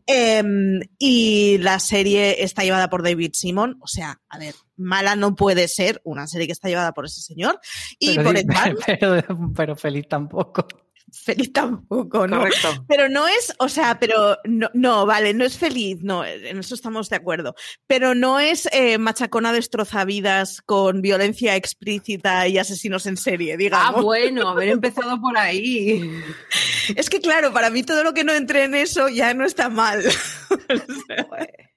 Em, y la serie está llevada por David Simon. O sea, a ver, mala no puede ser una serie que está llevada por ese señor. Y por pero feliz tampoco feliz tampoco, ¿no? Pero no es, o sea, pero no, no, vale, no es feliz, no, en eso estamos de acuerdo. Pero no es eh, machacona destrozavidas con violencia explícita y asesinos en serie, digamos. Ah, bueno, haber empezado por ahí. Es que claro, para mí todo lo que no entre en eso ya no está mal.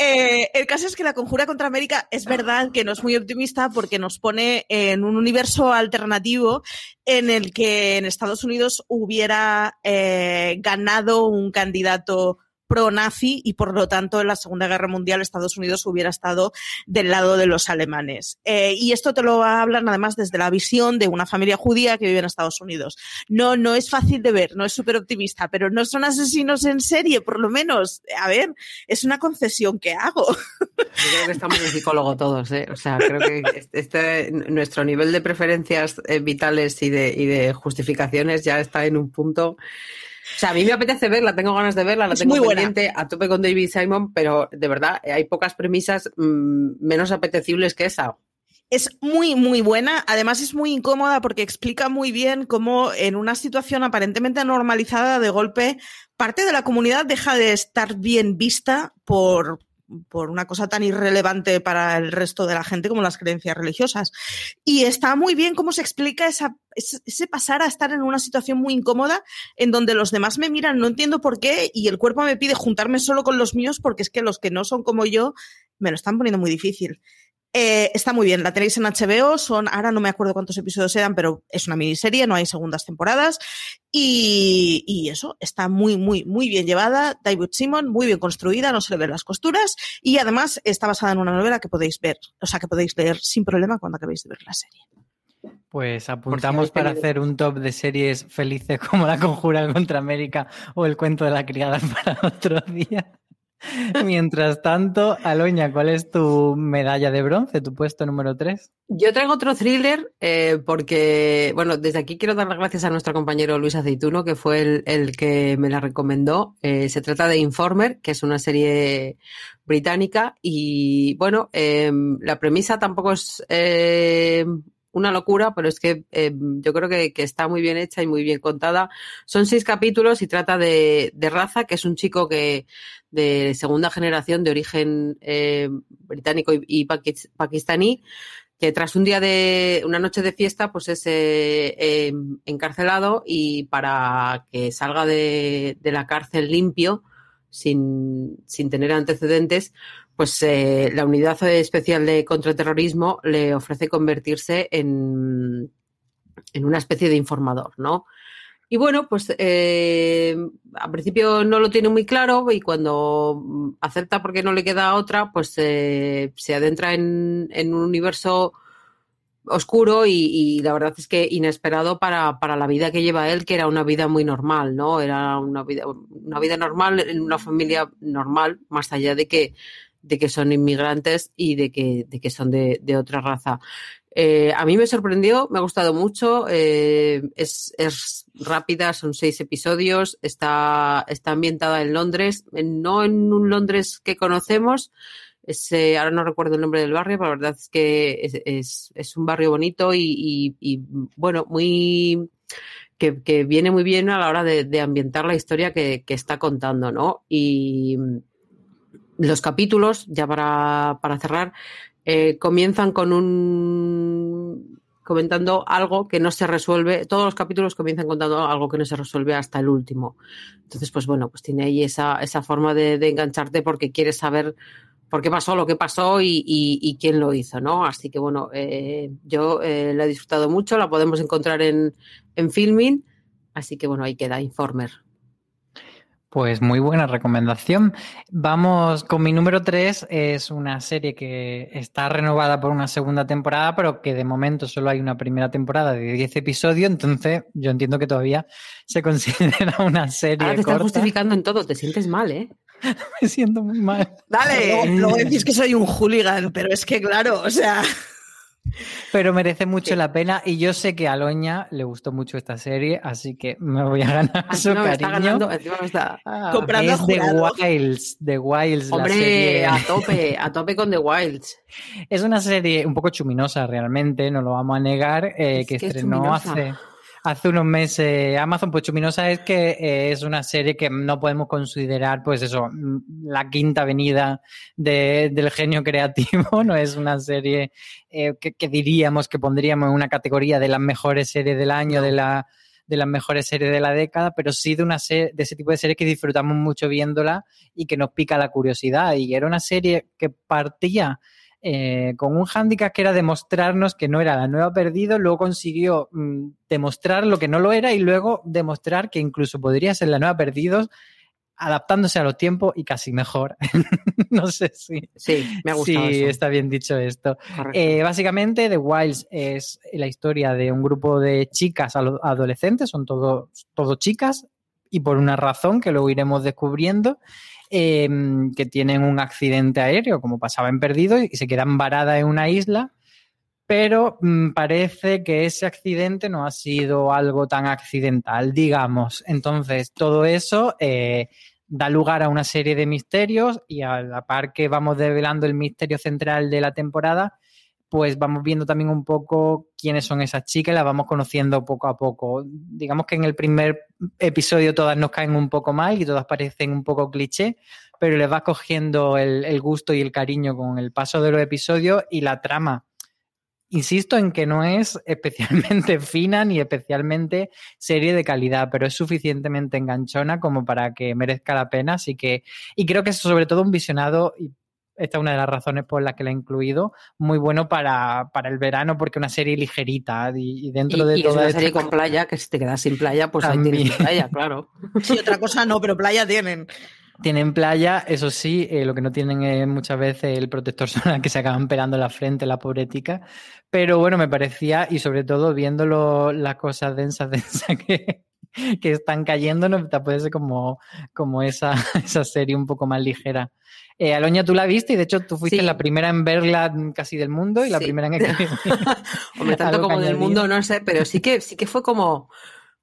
Eh, el caso es que la conjura contra América es verdad que no es muy optimista porque nos pone en un universo alternativo en el que en Estados Unidos hubiera eh, ganado un candidato pro-nazi y por lo tanto en la Segunda Guerra Mundial Estados Unidos hubiera estado del lado de los alemanes. Eh, y esto te lo hablan además desde la visión de una familia judía que vive en Estados Unidos. No, no es fácil de ver, no es súper optimista, pero no son asesinos en serie, por lo menos. A ver, es una concesión que hago. Yo creo que estamos en psicólogo todos, ¿eh? O sea, creo que este, nuestro nivel de preferencias eh, vitales y de, y de justificaciones ya está en un punto o sea, a mí me apetece verla, tengo ganas de verla, la tengo muy pendiente a tope con David Simon, pero de verdad hay pocas premisas mm, menos apetecibles que esa. Es muy, muy buena. Además, es muy incómoda porque explica muy bien cómo en una situación aparentemente normalizada, de golpe, parte de la comunidad deja de estar bien vista por, por una cosa tan irrelevante para el resto de la gente como las creencias religiosas. Y está muy bien cómo se explica esa, ese pasar a estar en una situación muy incómoda en donde los demás me miran, no entiendo por qué, y el cuerpo me pide juntarme solo con los míos porque es que los que no son como yo me lo están poniendo muy difícil. Eh, está muy bien, la tenéis en HBO, son, ahora no me acuerdo cuántos episodios eran, pero es una miniserie, no hay segundas temporadas. Y, eso, está muy, muy, muy bien llevada. David Simon, muy bien construida, no se le ven las costuras. Y además está basada en una novela que podéis ver, o sea, que podéis leer sin problema cuando acabéis de ver la serie. Pues apuntamos para hacer un top de series felices como La Conjura contra América o El cuento de la criada para otro día. Mientras tanto, Aloña, ¿cuál es tu medalla de bronce, tu puesto número 3? Yo traigo otro thriller eh, porque, bueno, desde aquí quiero dar las gracias a nuestro compañero Luis Aceituno, que fue el, que me la recomendó. Eh, se trata de Informer, que es una serie británica y, bueno, em, la premisa tampoco es eh, una locura, pero es que yo creo que, está muy bien hecha y muy bien contada. Son seis capítulos y trata de, de Raza, que es un chico que de segunda generación de origen eh, británico y, pakistaní, que tras un día de una noche de fiesta, pues es eh, eh, encarcelado y para que salga de, la cárcel limpio, sin, sin tener antecedentes, pues la unidad especial de contraterrorismo le ofrece convertirse en, en una especie de informador, ¿no? Y bueno, pues eh, al principio no lo tiene muy claro y cuando acepta porque no le queda otra, pues eh, se adentra en, un universo oscuro y, la verdad es que inesperado para, para, la vida que lleva él, que era una vida muy normal, ¿no? Era una vida, una vida normal en una familia normal, más allá de que, de que son inmigrantes y de que, de que son de, de otra raza. Eh, a mí me sorprendió, me ha gustado mucho, eh, es, rápida, son seis episodios, está, está ambientada en Londres, no en un Londres que conocemos, eh, ahora no recuerdo el nombre del barrio, pero la verdad es que es, un barrio bonito y, bueno, muy... Que, viene muy bien a la hora de, ambientar la historia que, que, está contando, ¿no? Y los capítulos, ya para, para cerrar, eh, comienzan con un comentando algo que no se resuelve. Todos los capítulos comienzan contando algo que no se resuelve hasta el último. Entonces, pues bueno, pues tiene ahí esa, esa forma de, engancharte porque quieres saber por qué pasó lo que pasó y, y, y quién lo hizo, ¿no? Así que bueno, eh, yo eh, la he disfrutado mucho, la podemos encontrar en, en Filming, así que bueno, ahí queda Informer. Pues muy buena recomendación. Vamos con mi número 3. Es una serie que está renovada por una segunda temporada, pero que de momento solo hay una primera temporada de 10 episodios. Entonces, yo entiendo que todavía se considera una serie. Ahora te corta. estás justificando en todo, te sientes mal, ¿eh? Me siento muy mal. Dale, luego, luego decís que soy un hooligan, pero es que claro, o sea. Pero merece mucho la pena y yo sé que a Loña le gustó mucho esta serie, así que me voy a ganar su Encima me está cariño. ganando, encima me está- Ah, comprando es The. Wilds, The Wilds, la Hombre, serie. a tope, a tope con The Wilds. Es una serie un poco chuminosa realmente, no lo vamos a negar, eh, Es que que es estrenó chuminosa. hace, hace unos meses Amazon. Pues chuminosa es que eh, es una serie que no podemos considerar, pues eso, mm, la quinta avenida de- del genio creativo, no es una serie eh, que, que diríamos que pondríamos en una categoría de las mejores series del año, de la de las mejores series de la década, pero sí de una serie, de ese tipo de series que disfrutamos mucho viéndola y que nos pica la curiosidad. Y era una serie que partía eh, con un hándicap que era demostrarnos que no era la nueva perdido, luego consiguió mm, demostrar lo que no lo era y luego demostrar que incluso podría ser la nueva perdidos adaptándose a los tiempos y casi mejor. no sé si, Sí, me ha gustado si eso. está bien dicho esto. Eh, básicamente, The Wilds es la historia de un grupo de chicas adolescentes, son todo, todo chicas, y por una razón que luego iremos descubriendo, eh, que tienen un accidente aéreo, como pasaba en Perdido, y se quedan varadas en una isla. Pero mm, parece que ese accidente no ha sido algo tan accidental, digamos. Entonces, todo eso eh, da lugar a una serie de misterios y a la par que vamos develando el misterio central de la temporada, pues vamos viendo también un poco quiénes son esas chicas las vamos conociendo poco a poco. Digamos que en el primer episodio todas nos caen un poco mal y todas parecen un poco cliché, pero les vas cogiendo el, el gusto y el cariño con el paso de los episodios y la trama. Insisto en que no es especialmente fina ni especialmente serie de calidad, pero es suficientemente enganchona como para que merezca la pena. Así que, y creo que es sobre todo un visionado, esta es una de las razones por las que la he incluido, muy bueno para, para el verano, porque es una serie ligerita y, y dentro y, de y es toda una esta- serie con playa, que si te quedas sin playa, pues ahí tienes También. playa, claro. Sí, otra cosa no, pero playa tienen. Tienen playa, eso sí, eh, lo que no tienen es muchas veces el protector solar que se acaban pelando la frente, la pobre tica. Pero bueno, me parecía, y sobre todo viendo lo- las cosas densas, densas que, que están cayendo, no puede ser como, como esa, esa serie un poco más ligera. Eh, Aloña, tú la viste y de hecho tú fuiste Sí. la primera en verla casi del mundo y la primera en escribir. Hombre, tanto como del mundo, no sé, pero sí que, sí que fue como,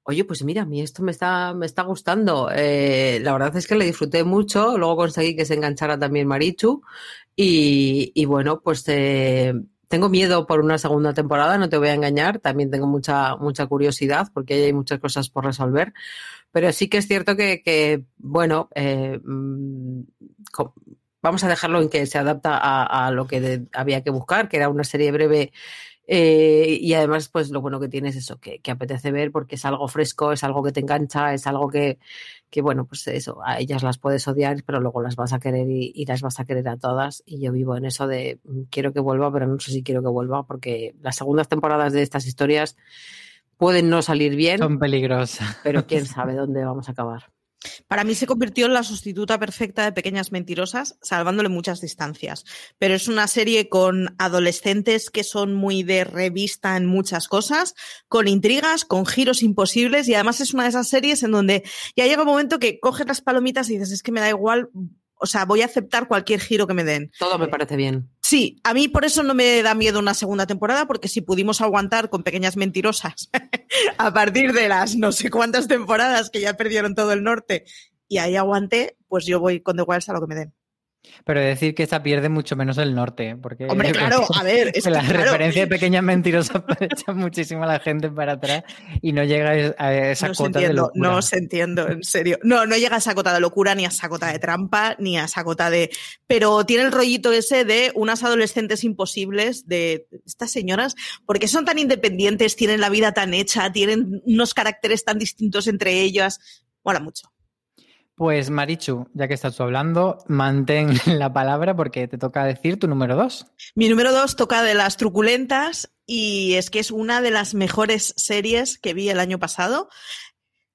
oye, pues mira, a mí esto me está, me está gustando. Eh, la verdad es que le disfruté mucho, luego conseguí que se enganchara también Marichu y, y bueno, pues eh, tengo miedo por una segunda temporada, no te voy a engañar, también tengo mucha, mucha curiosidad porque hay muchas cosas por resolver, pero sí que es cierto que, que bueno, eh, mm, vamos a dejarlo en que se adapta a, a lo que de- había que buscar, que era una serie breve eh, y además, pues lo bueno que tiene es eso, que, que apetece ver porque es algo fresco, es algo que te engancha, es algo que, que, bueno, pues eso, a ellas las puedes odiar, pero luego las vas a querer y, y las vas a querer a todas. Y yo vivo en eso de mm, quiero que vuelva, pero no sé si quiero que vuelva porque las segundas temporadas de estas historias pueden no salir bien, Son peligrosas. pero quién sabe dónde vamos a acabar. Para mí se convirtió en la sustituta perfecta de Pequeñas Mentirosas, salvándole muchas distancias. Pero es una serie con adolescentes que son muy de revista en muchas cosas, con intrigas, con giros imposibles y además es una de esas series en donde ya llega un momento que coges las palomitas y dices, es que me da igual, o sea, voy a aceptar cualquier giro que me den. Todo me parece bien. Sí, a mí por eso no me da miedo una segunda temporada, porque si pudimos aguantar con pequeñas mentirosas a partir de las no sé cuántas temporadas que ya perdieron todo el norte y ahí aguanté, pues yo voy con The Wilds a lo que me den. Pero decir que esta pierde mucho menos el norte, porque... Hombre, claro, a ver, es que la referencia de pequeñas mentirosas echa muchísimo a la gente para atrás y no llega a esa no cota entiendo, de locura. No se entiendo, en serio. No, no llega a esa cota de locura, ni a esa cota de trampa, ni a esa cota de... Pero tiene el rollito ese de unas adolescentes imposibles, de estas señoras, porque son tan independientes, tienen la vida tan hecha, tienen unos caracteres tan distintos entre ellas. Mola mucho. Pues Marichu, ya que estás tú hablando, mantén la palabra porque te toca decir tu número dos. Mi número dos toca de las truculentas y es que es una de las mejores series que vi el año pasado.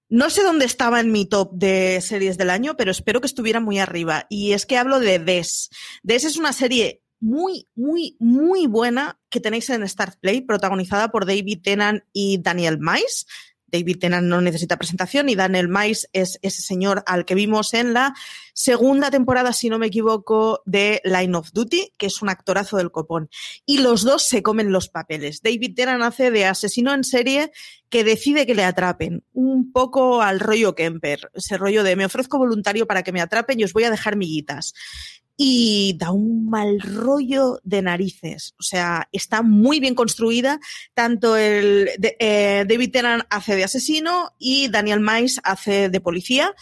No sé dónde estaba en mi top de series del año, pero espero que estuviera muy arriba. Y es que hablo de Des. Des es una serie muy, muy, muy buena que tenéis en Start Play, protagonizada por David Tennant y Daniel Mais. David Tennant no necesita presentación y Daniel Mais es ese señor al que vimos en la segunda temporada, si no me equivoco, de Line of Duty, que es un actorazo del copón. Y los dos se comen los papeles. David Tennant hace de asesino en serie que decide que le atrapen, un poco al rollo Kemper, ese rollo de me ofrezco voluntario para que me atrapen y os voy a dejar miguitas y da un mal rollo de narices. O sea, está muy bien construida. Tanto el de, eh, David Tennant hace de asesino y Daniel Mais hace de policía.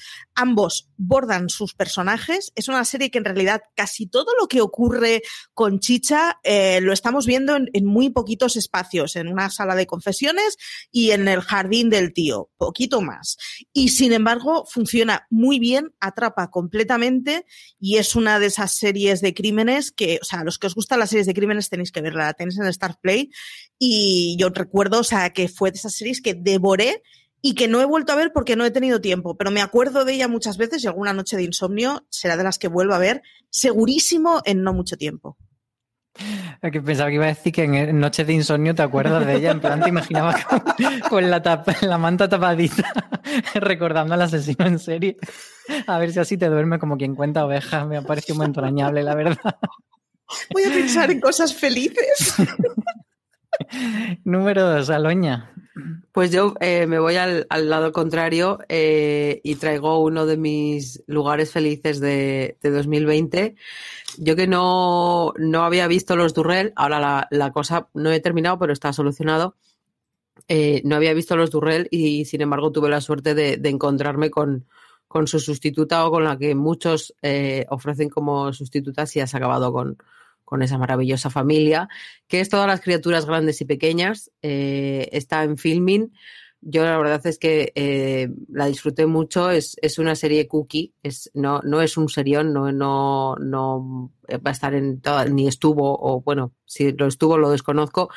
Ambos bordan sus personajes. Es una serie que en realidad casi todo lo que ocurre con Chicha eh, lo estamos viendo en, muy poquitos espacios, en una sala de confesiones y en el jardín del tío, poquito más. Y sin embargo, funciona muy bien, atrapa completamente y es una de esas series de crímenes que, o sea, los que os gustan las series de crímenes tenéis que verla, la tenéis en Star Play y yo recuerdo, o sea, que fue de esas series que devoré y que no he vuelto a ver porque no he tenido tiempo, pero me acuerdo de ella muchas veces y alguna noche de insomnio será de las que vuelvo a ver, segurísimo en no mucho tiempo. Pensaba que iba a decir que en Noche de Insomnio te acuerdas de ella, en plan te imaginabas con, con la, tapa, la, manta tapadita, recordando al asesino en serie. A ver si así te duerme como quien cuenta ovejas. Me ha parecido muy entrañable, la verdad. Voy a pensar en cosas felices. Número dos, Aloña. Pues yo eh, me voy al, lado contrario eh, y traigo uno de mis lugares felices de, de 2020. Yo que no, no, había visto los Durrell, ahora la, la, cosa no he terminado, pero está solucionado. Eh, no había visto los Durrell y sin embargo tuve la suerte de, encontrarme con, con, su sustituta o con la que muchos ofrecen como sustituta si has acabado con, con esa maravillosa familia, que es todas las criaturas grandes y pequeñas. Eh, está en filming. Yo la verdad es que eh, la disfruté mucho. Es, es, una serie cookie. Es, no, no es un serión, no, no, no va a estar en ni estuvo, o bueno, si lo estuvo lo desconozco,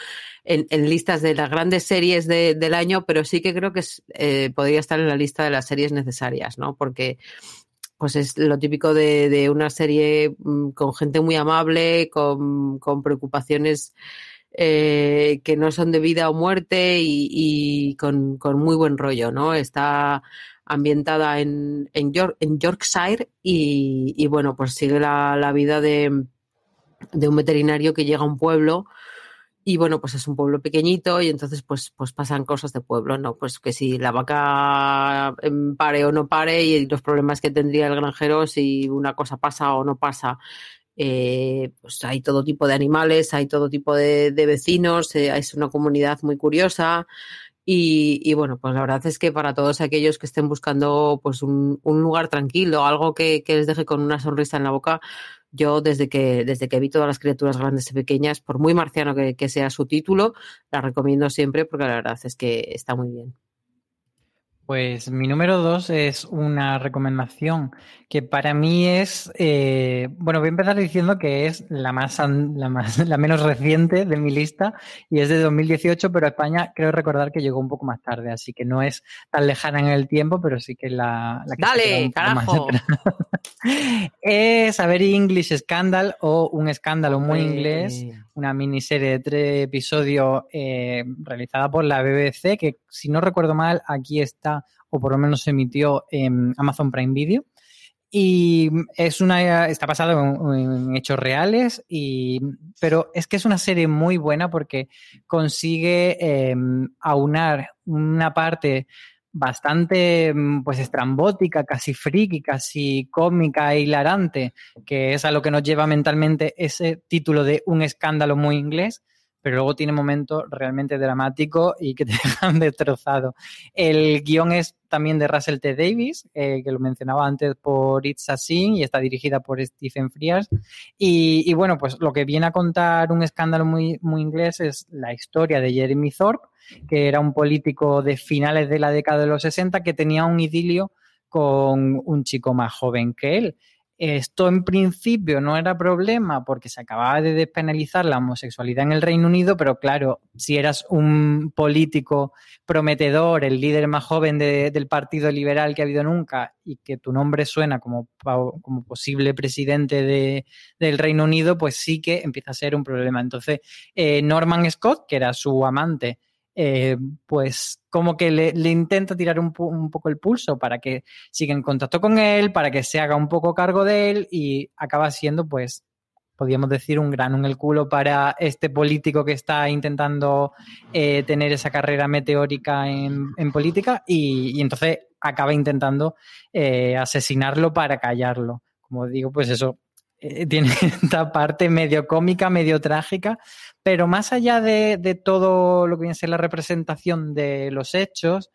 en, listas de las grandes series de, del año, pero sí que creo que eh, podría estar en la lista de las series necesarias, ¿no? Porque pues es lo típico de, de una serie mm, con gente muy amable, con, con preocupaciones eh, que no son de vida o muerte y, con, con, muy buen rollo, ¿no? Está ambientada en, en, York, en Yorkshire y, y, bueno, pues sigue la, la vida de, de, un veterinario que llega a un pueblo y bueno, pues es un pueblo pequeñito y entonces pues, pues pasan cosas de pueblo, ¿no? Pues que si la vaca pare o no pare y los problemas que tendría el granjero si una cosa pasa o no pasa. Eh, pues hay todo tipo de animales, hay todo tipo de, de vecinos, eh, es una comunidad muy curiosa. Y, y, bueno, pues la verdad es que para todos aquellos que estén buscando pues un, lugar tranquilo, algo que, que les deje con una sonrisa en la boca, yo desde que, desde que vi todas las criaturas grandes y pequeñas, por muy marciano que, que, sea su título, la recomiendo siempre porque la verdad es que está muy bien. Pues mi número dos es una recomendación que para mí es, eh, bueno, voy a empezar diciendo que es la más, la más, la menos reciente de mi lista y es de 2018, pero España creo recordar que llegó un poco más tarde, así que no es tan lejana en el tiempo, pero sí que la, la que Dale, carajo. es A Very English Scandal o Un escándalo muy inglés, una miniserie de tres episodios eh, realizada por la BBC, que si no recuerdo mal, aquí está, o por lo menos se emitió en Amazon Prime Video. Y es una, está basado en, hechos reales, y, pero es que es una serie muy buena porque consigue eh, aunar una parte bastante mm, pues estrambótica, casi friki, casi cómica e hilarante, que es a lo que nos lleva mentalmente ese título de un escándalo muy inglés, pero luego tiene momentos realmente dramáticos y que te dejan destrozado. El guion es también de Russell T. Davis, eh, que lo mencionaba antes por It's a Sin y está dirigida por Stephen Frears. Y, y, bueno, pues lo que viene a contar un escándalo muy, muy inglés es la historia de Jeremy Thorpe, que era un político de finales de la década de los 60 que tenía un idilio con un chico más joven que él. Esto en principio no era problema porque se acababa de despenalizar la homosexualidad en el Reino Unido, pero claro, si eras un político prometedor, el líder más joven de, del Partido Liberal que ha habido nunca y que tu nombre suena como, como posible presidente de, del Reino Unido, pues sí que empieza a ser un problema. Entonces, eh, Norman Scott, que era su amante, eh, pues como que le, intenta tirar un, poco el pulso para que siga en contacto con él, para que se haga un poco cargo de él y acaba siendo pues podríamos decir, un grano en el culo para este político que está intentando eh, tener esa carrera meteórica en, política y, y, entonces acaba intentando eh, asesinarlo para callarlo. Como digo, pues eso eh, tiene esta parte medio cómica, medio trágica, pero más allá de, de, todo lo que viene a ser la representación de los hechos,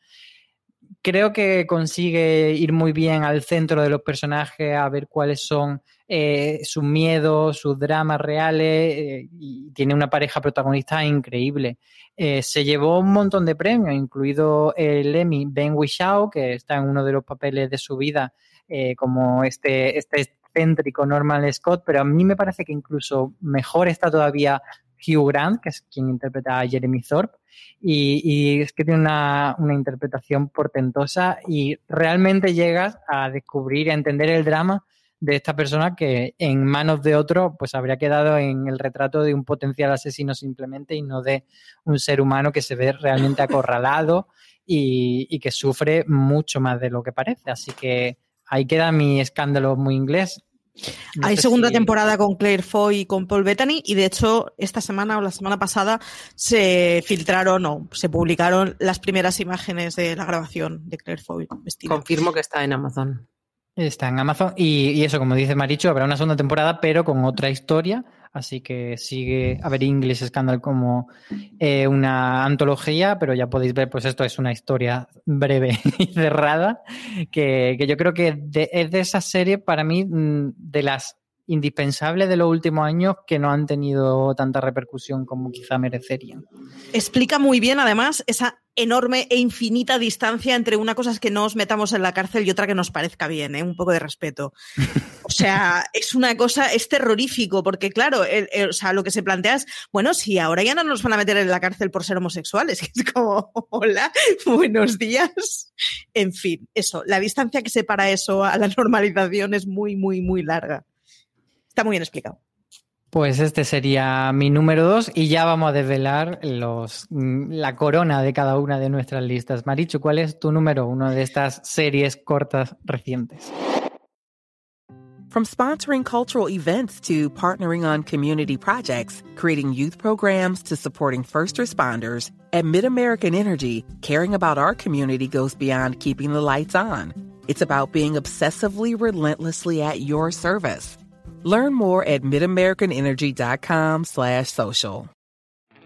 creo que consigue ir muy bien al centro de los personajes, a ver cuáles son eh, sus miedos, sus dramas reales, eh, y tiene una pareja protagonista increíble. Se llevó un montón de premios, incluido el Emmy Ben Whishaw, que está en uno de los papeles de su vida, como este, este excéntrico Norman Scott, pero a mí me parece que incluso mejor está todavía Hugh Grant, que es quien interpreta a Jeremy Thorpe, y, es que tiene una, interpretación portentosa y realmente llegas a descubrir y a entender el drama de esta persona que en manos de otro pues habría quedado en el retrato de un potencial asesino simplemente y no de un ser humano que se ve realmente acorralado y que sufre mucho más de lo que parece. Así que ahí queda mi escándalo muy inglés. No Hay segunda si... temporada con Claire Foy y con Paul Bettany y de hecho esta semana o la semana pasada se filtraron o se publicaron las primeras imágenes de la grabación de Claire Foy vestida. Confirmo que está en Amazon. Está en Amazon y, y, eso, como dice Maricho, habrá una segunda temporada, pero con otra historia. Así que sigue a ver English Scandal como eh, una antología, pero ya podéis ver, pues esto es una historia breve y cerrada, que, que yo creo que es de esa serie, para mí, mm, de las indispensables de los últimos años que no han tenido tanta repercusión como quizá merecerían. Explica muy bien, además, esa enorme e infinita distancia entre una cosa es que no os metamos en la cárcel y otra que nos parezca bien, ¿eh? un poco de respeto. O sea, es una cosa, es terrorífico, porque claro, el, el, o sea, lo que se plantea es, bueno, si ahora ya no nos van a meter en la cárcel por ser homosexuales, que es como, hola, buenos días. En fin, eso, la distancia que separa eso a la normalización es muy, muy, muy larga. Está muy bien explicado. Pues este sería mi número dos y ya vamos a desvelar los, la corona de cada una de nuestras listas. Marichu, ¿cuál es tu número uno de estas series cortas recientes? From sponsoring cultural events to partnering on community projects, creating youth programs to supporting first responders, at MidAmerican Energy, caring about our community goes beyond keeping the lights on. It's about being obsessively relentlessly at your service. Learn more at midamericanenergy.com slash social.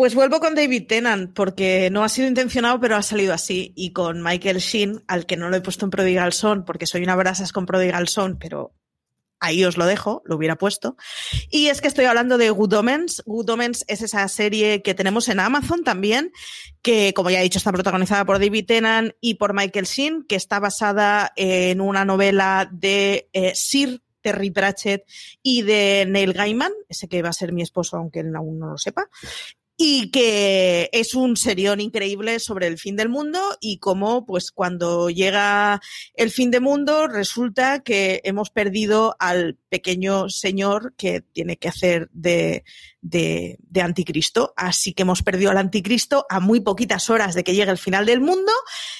Pues vuelvo con David Tennant, porque no ha sido intencionado, pero ha salido así. Y con Michael Sheen, al que no lo he puesto en Prodigal Son, porque soy una brasas con Prodigal Son, pero ahí os lo dejo, lo hubiera puesto. Y es que estoy hablando de Good Omens. Good Omens es esa serie que tenemos en Amazon también, que como ya he dicho está protagonizada por David Tennant y por Michael Sheen, que está basada en una novela de eh, Sir Terry Pratchett y de Neil Gaiman, ese que va a ser mi esposo, aunque él aún no lo sepa. Y que es un serión increíble sobre el fin del mundo y cómo pues cuando llega el fin del mundo resulta que hemos perdido al pequeño señor que tiene que hacer de, de, de, anticristo. Así que hemos perdido al anticristo a muy poquitas horas de que llegue el final del mundo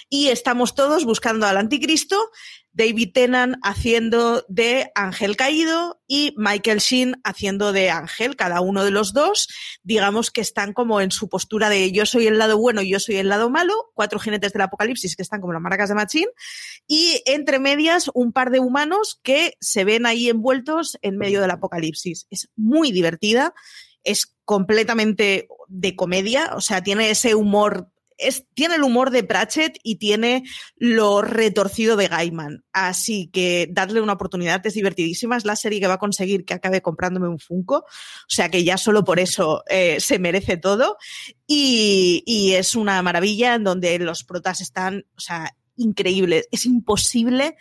y estamos todos buscando al anticristo David Tennant haciendo de Ángel Caído y Michael Sheen haciendo de Ángel, cada uno de los dos, digamos que están como en su postura de yo soy el lado bueno y yo soy el lado malo, cuatro jinetes del apocalipsis que están como las maracas de Machín, y entre medias un par de humanos que se ven ahí envueltos en medio del apocalipsis. Es muy divertida, es completamente de comedia, o sea, tiene ese humor tiene el humor de Pratchett y tiene lo retorcido de Gaiman. Así que darle una oportunidad, es divertidísima. Es la serie que va a conseguir que acabe comprándome un Funko. O sea que ya solo por eso eh, se merece todo. Y, y, es una maravilla en donde los protas están, o sea, increíbles. Es imposible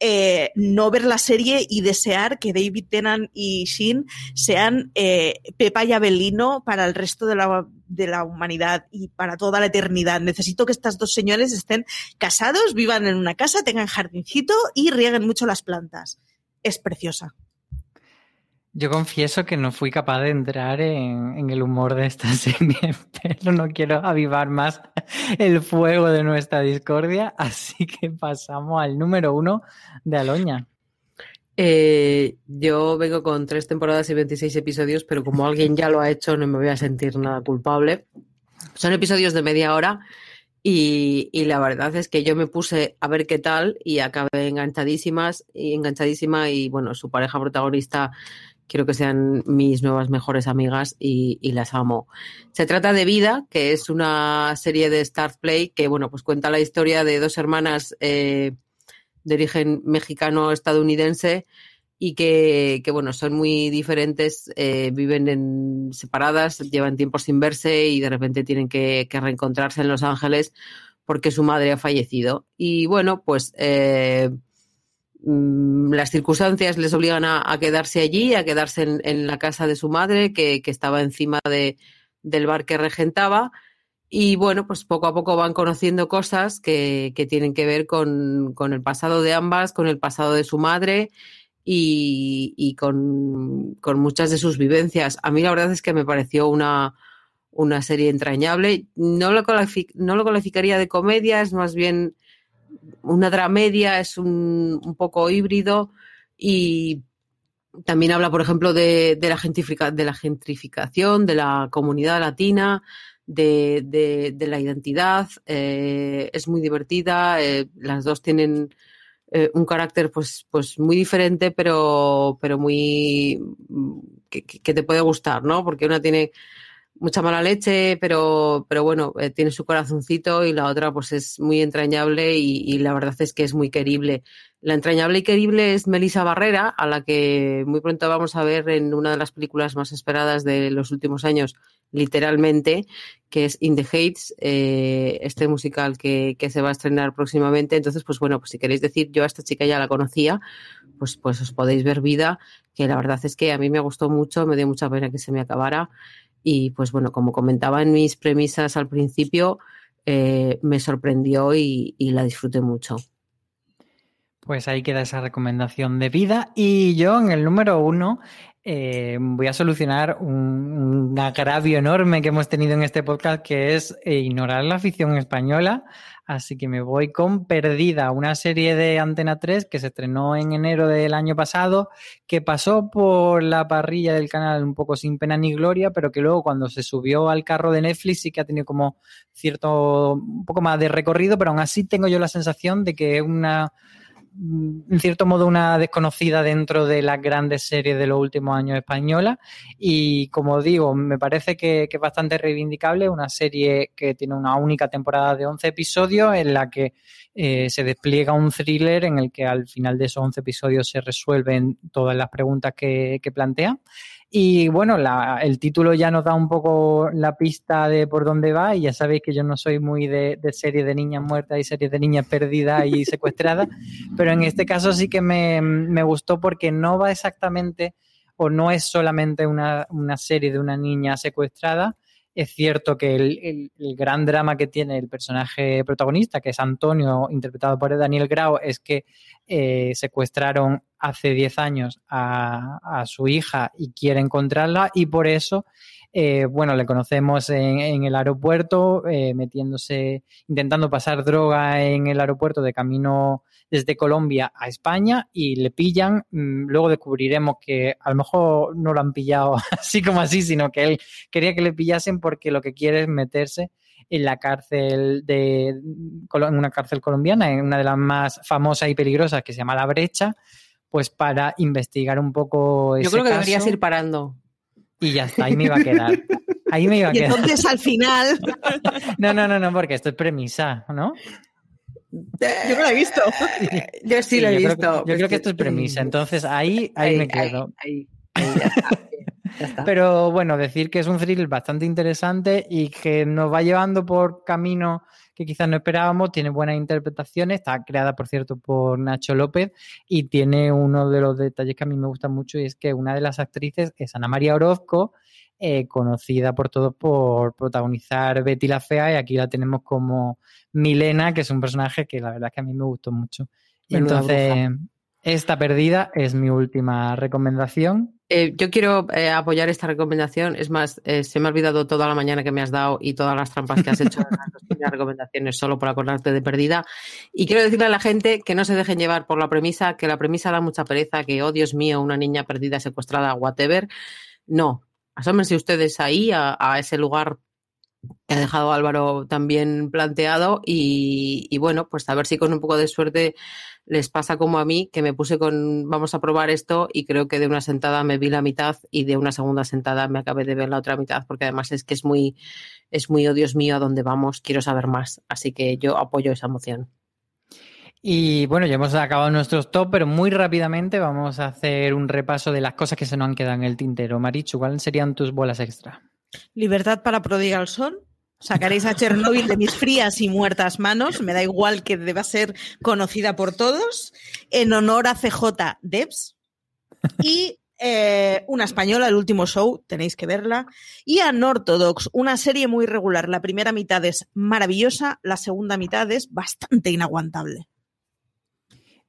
eh, no ver la serie y desear que David Tennant y Shin sean eh, Pepa y Abelino para el resto de la, de la humanidad y para toda la eternidad. Necesito que estas dos señores estén casados, vivan en una casa, tengan jardincito y rieguen mucho las plantas. Es preciosa. Yo confieso que no fui capaz de entrar en, en, el humor de esta serie, pero no quiero avivar más el fuego de nuestra discordia, así que pasamos al número uno de Aloña. Eh, yo vengo con tres temporadas y 26 episodios, pero como alguien ya lo ha hecho, no me voy a sentir nada culpable. Son episodios de media hora y, y, la verdad es que yo me puse a ver qué tal y acabé enganchadísimas y enganchadísima y bueno, su pareja protagonista quiero que sean mis nuevas mejores amigas y, las amo. Se trata de Vida, que es una serie de Start Play que, bueno, pues cuenta la historia de dos hermanas eh, de origen mexicano-estadounidense y que, que, bueno, son muy diferentes, eh, viven en, separadas, llevan tiempo sin verse y de repente tienen que, reencontrarse en Los Ángeles porque su madre ha fallecido. Y bueno, pues... Eh, Mm, las circunstancias les obligan a, a, quedarse allí, a quedarse en, en la casa de su madre, que, que estaba encima de, del bar que regentaba. Y bueno, pues poco a poco van conociendo cosas que, que tienen que ver con, con, el pasado de ambas, con el pasado de su madre y, con, muchas de sus vivencias. A mí la verdad es que me pareció una, una serie entrañable. No lo, no calificaría de comedia, es más bien una dramedia, es un, un, poco híbrido y también habla, por ejemplo, de, la, gentrifica, de la gentrificación de la comunidad latina, de, de, de la identidad. Eh, es muy divertida. Eh, las dos tienen eh, un carácter pues, pues muy diferente, pero, pero muy que, que, te puede gustar, ¿no? Porque una tiene mucha mala leche, pero, pero bueno, tiene su corazoncito y la otra pues es muy entrañable y, y, la verdad es que es muy querible. La entrañable y querible es Melissa Barrera, a la que muy pronto vamos a ver en una de las películas más esperadas de los últimos años, literalmente, que es In the Hates, eh, este musical que, que, se va a estrenar próximamente. Entonces, pues bueno, pues si queréis decir, yo a esta chica ya la conocía, pues, pues os podéis ver vida, que la verdad es que a mí me gustó mucho, me dio mucha pena que se me acabara. Y pues bueno, como comentaba en mis premisas al principio, eh, me sorprendió y, y, la disfruté mucho. Pues ahí queda esa recomendación de vida. Y yo en el número uno eh, voy a solucionar un, un, agravio enorme que hemos tenido en este podcast, que es eh, ignorar la afición española. Así que me voy con Perdida, una serie de Antena 3 que se estrenó en enero del año pasado, que pasó por la parrilla del canal un poco sin pena ni gloria, pero que luego cuando se subió al carro de Netflix sí que ha tenido como cierto, un poco más de recorrido, pero aún así tengo yo la sensación de que es una en cierto modo una desconocida dentro de las grandes series de los últimos años españolas y como digo, me parece que, es bastante reivindicable, una serie que tiene una única temporada de 11 episodios en la que eh, se despliega un thriller en el que al final de esos 11 episodios se resuelven todas las preguntas que, que plantea y bueno, la, el título ya nos da un poco la pista de por dónde va y ya sabéis que yo no soy muy de, de series de niñas muertas y series de niñas perdidas y secuestradas, pero en este caso sí que me, me, gustó porque no va exactamente o no es solamente una, una serie de una niña secuestrada, Es cierto que el, gran drama que tiene el personaje protagonista, que es Antonio, interpretado por Daniel Grau, es que eh, secuestraron hace 10 años a, su hija y quiere encontrarla y por eso eh, bueno, le conocemos en, el aeropuerto, eh, metiéndose, intentando pasar droga en el aeropuerto de camino desde Colombia a España y le pillan. Mm, luego descubriremos que a lo mejor no lo han pillado así como así, sino que él quería que le pillasen porque lo que quiere es meterse en la cárcel de en una cárcel colombiana, en una de las más famosas y peligrosas que se llama La Brecha, pues para investigar un poco Yo creo que deberías ir parando. Y ya está, ahí me iba a quedar. Ahí me iba a quedar. Entonces al final. No, no, no, no, porque esto es premisa, ¿no? Yo no lo he visto. Yo sí, lo he visto. yo creo que esto es premisa. Entonces ahí, ahí, me quedo. Ahí, Pero bueno, decir que es un thrill bastante interesante y que nos va llevando por camino que quizás no esperábamos, tiene buenas interpretaciones, está creada, por cierto, por Nacho López y tiene uno de los detalles que a mí me gusta mucho y es que una de las actrices es Ana María Orozco, eh, conocida por todos por protagonizar Betty la Fea y aquí la tenemos como Milena, que es un personaje que la verdad es que a mí me gustó mucho. Entonces, esta perdida es mi última recomendación. Eh, yo quiero eh, apoyar esta recomendación. Es más, eh, se me ha olvidado toda la mañana que me has dado y todas las trampas que has hecho en las recomendaciones solo por acordarte de perdida. Y quiero decirle a la gente que no se dejen llevar por la premisa, que la premisa da mucha pereza, que, oh Dios mío, una niña perdida, secuestrada, whatever. No. Asómense ustedes ahí, a, ese lugar que ha dejado Álvaro también planteado y, bueno, pues a ver si con un poco de suerte les pasa como a mí, que me puse con vamos a probar esto y creo que de una sentada me vi la mitad y de una segunda sentada me acabé de ver la otra mitad, porque además es que es muy, es muy, oh Dios mío, a dónde vamos, quiero saber más. Así que yo apoyo esa moción. Y bueno, ya hemos acabado nuestros top, pero muy rápidamente vamos a hacer un repaso de las cosas que se nos han quedado en el tintero. Marichu, ¿cuáles serían tus bolas extra? Libertad para Prodigal Son, Sacaréis a Chernobyl de mis frías y muertas manos, me da igual que deba ser conocida por todos, en honor a CJ Debs y eh, una española, el último show, tenéis que verla, y Anorthodox, una serie muy regular. La primera mitad es maravillosa, la segunda mitad es bastante inaguantable.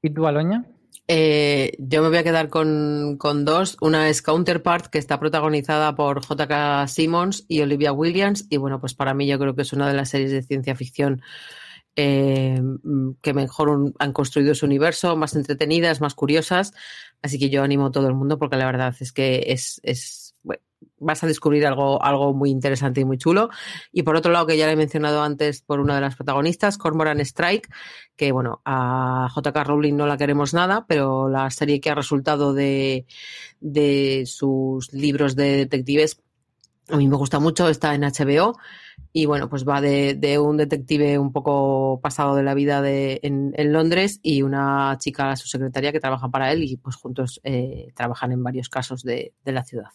¿Y tú, Aloña? Eh, yo me voy a quedar con, dos. Una es Counterpart, que está protagonizada por J.K. Simmons y Olivia Williams. Y bueno, pues para mí yo creo que es una de las series de ciencia ficción eh, que mejor han construido su universo, más entretenidas, más curiosas. Así que yo animo a todo el mundo porque la verdad es que es, es vas a descubrir algo, algo muy interesante y muy chulo. Y por otro lado, que ya le he mencionado antes por una de las protagonistas, Cormoran Strike, que bueno, a JK Rowling no la queremos nada, pero la serie que ha resultado de, de sus libros de detectives a mí me gusta mucho, está en HBO y bueno, pues va de, un detective un poco pasado de la vida de, en, Londres y una chica, su secretaria, que trabaja para él y pues juntos eh, trabajan en varios casos de la ciudad.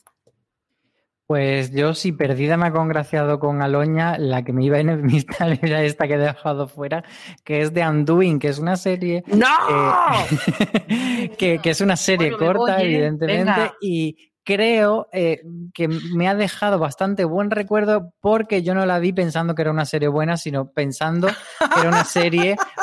Pues yo sí, perdida me ha congraciado con Aloña, la que me iba a enemistar era esta que he dejado fuera, que es de Undoing, que es una serie... ¡No! que, es una serie corta, evidentemente, y creo eh, que me ha dejado bastante buen recuerdo porque yo no la vi pensando que era una serie buena, sino pensando que era una serie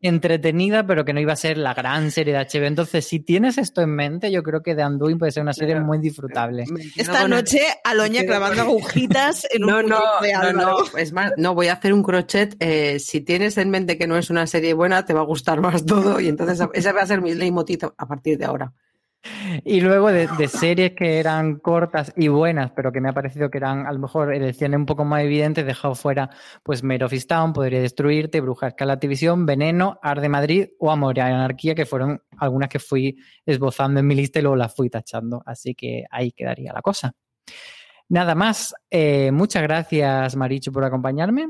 entretenida, pero que no iba a ser la gran serie de HBO. Entonces, si tienes esto en mente, yo creo que The Undoing puede ser una serie muy disfrutable. Esta noche, Aloña clavando agujitas en un no, no, no, no, es más, no, voy a hacer un crochet. Eh, si tienes en mente que no es una serie buena, te va a gustar más todo y entonces esa va a ser mi leitmotiv a partir de ahora. Y luego de, series que eran cortas y buenas, pero que me ha parecido que eran a lo mejor elecciones un poco más evidentes, dejado fuera pues Mare of Podría Destruirte, Bruja Escala División, Veneno, Ar de Madrid o Amor y Anarquía, que fueron algunas que fui esbozando en mi lista y luego las fui tachando. Así que ahí quedaría la cosa. Nada más. Eh, muchas gracias, Marichu, por acompañarme.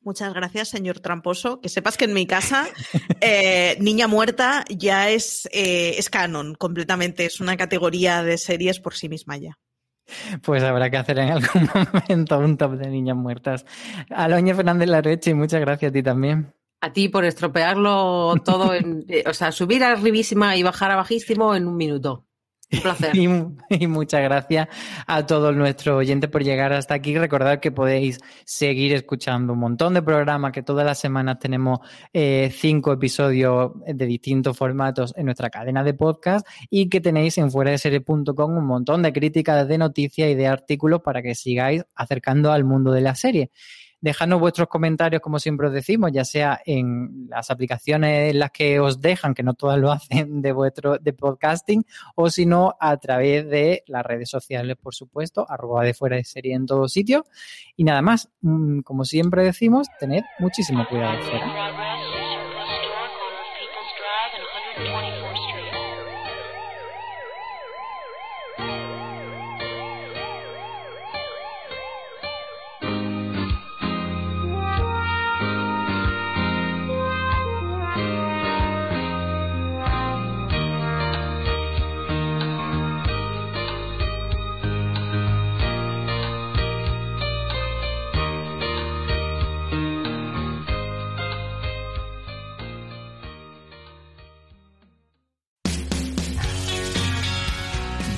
Muchas gracias, señor Tramposo. Que sepas que en mi casa, eh, Niña Muerta ya es, eh, es canon completamente. Es una categoría de series por sí misma ya. Pues habrá que hacer en algún momento un top de niñas muertas. Aloña Fernández Lareche, y muchas gracias a ti también. A ti por estropearlo todo, en, eh, o sea, subir arribísima y bajar a bajísimo en un minuto. Un placer. Y, y, muchas gracias a todos nuestros oyentes por llegar hasta aquí. Recordad que podéis seguir escuchando un montón de programas, que todas las semanas tenemos eh, cinco episodios de distintos formatos en nuestra cadena de podcast y que tenéis en fuera de serie.com un montón de críticas de noticias y de artículos para que sigáis acercando al mundo de la serie. Dejadnos vuestros comentarios, como siempre os decimos, ya sea en las aplicaciones en las que os dejan, que no todas lo hacen de vuestro de podcasting, o si no, a través de las redes sociales, por supuesto, arroba de fuera de serie en todos sitios. Y nada más, mm, como siempre decimos, tened muchísimo cuidado fuera.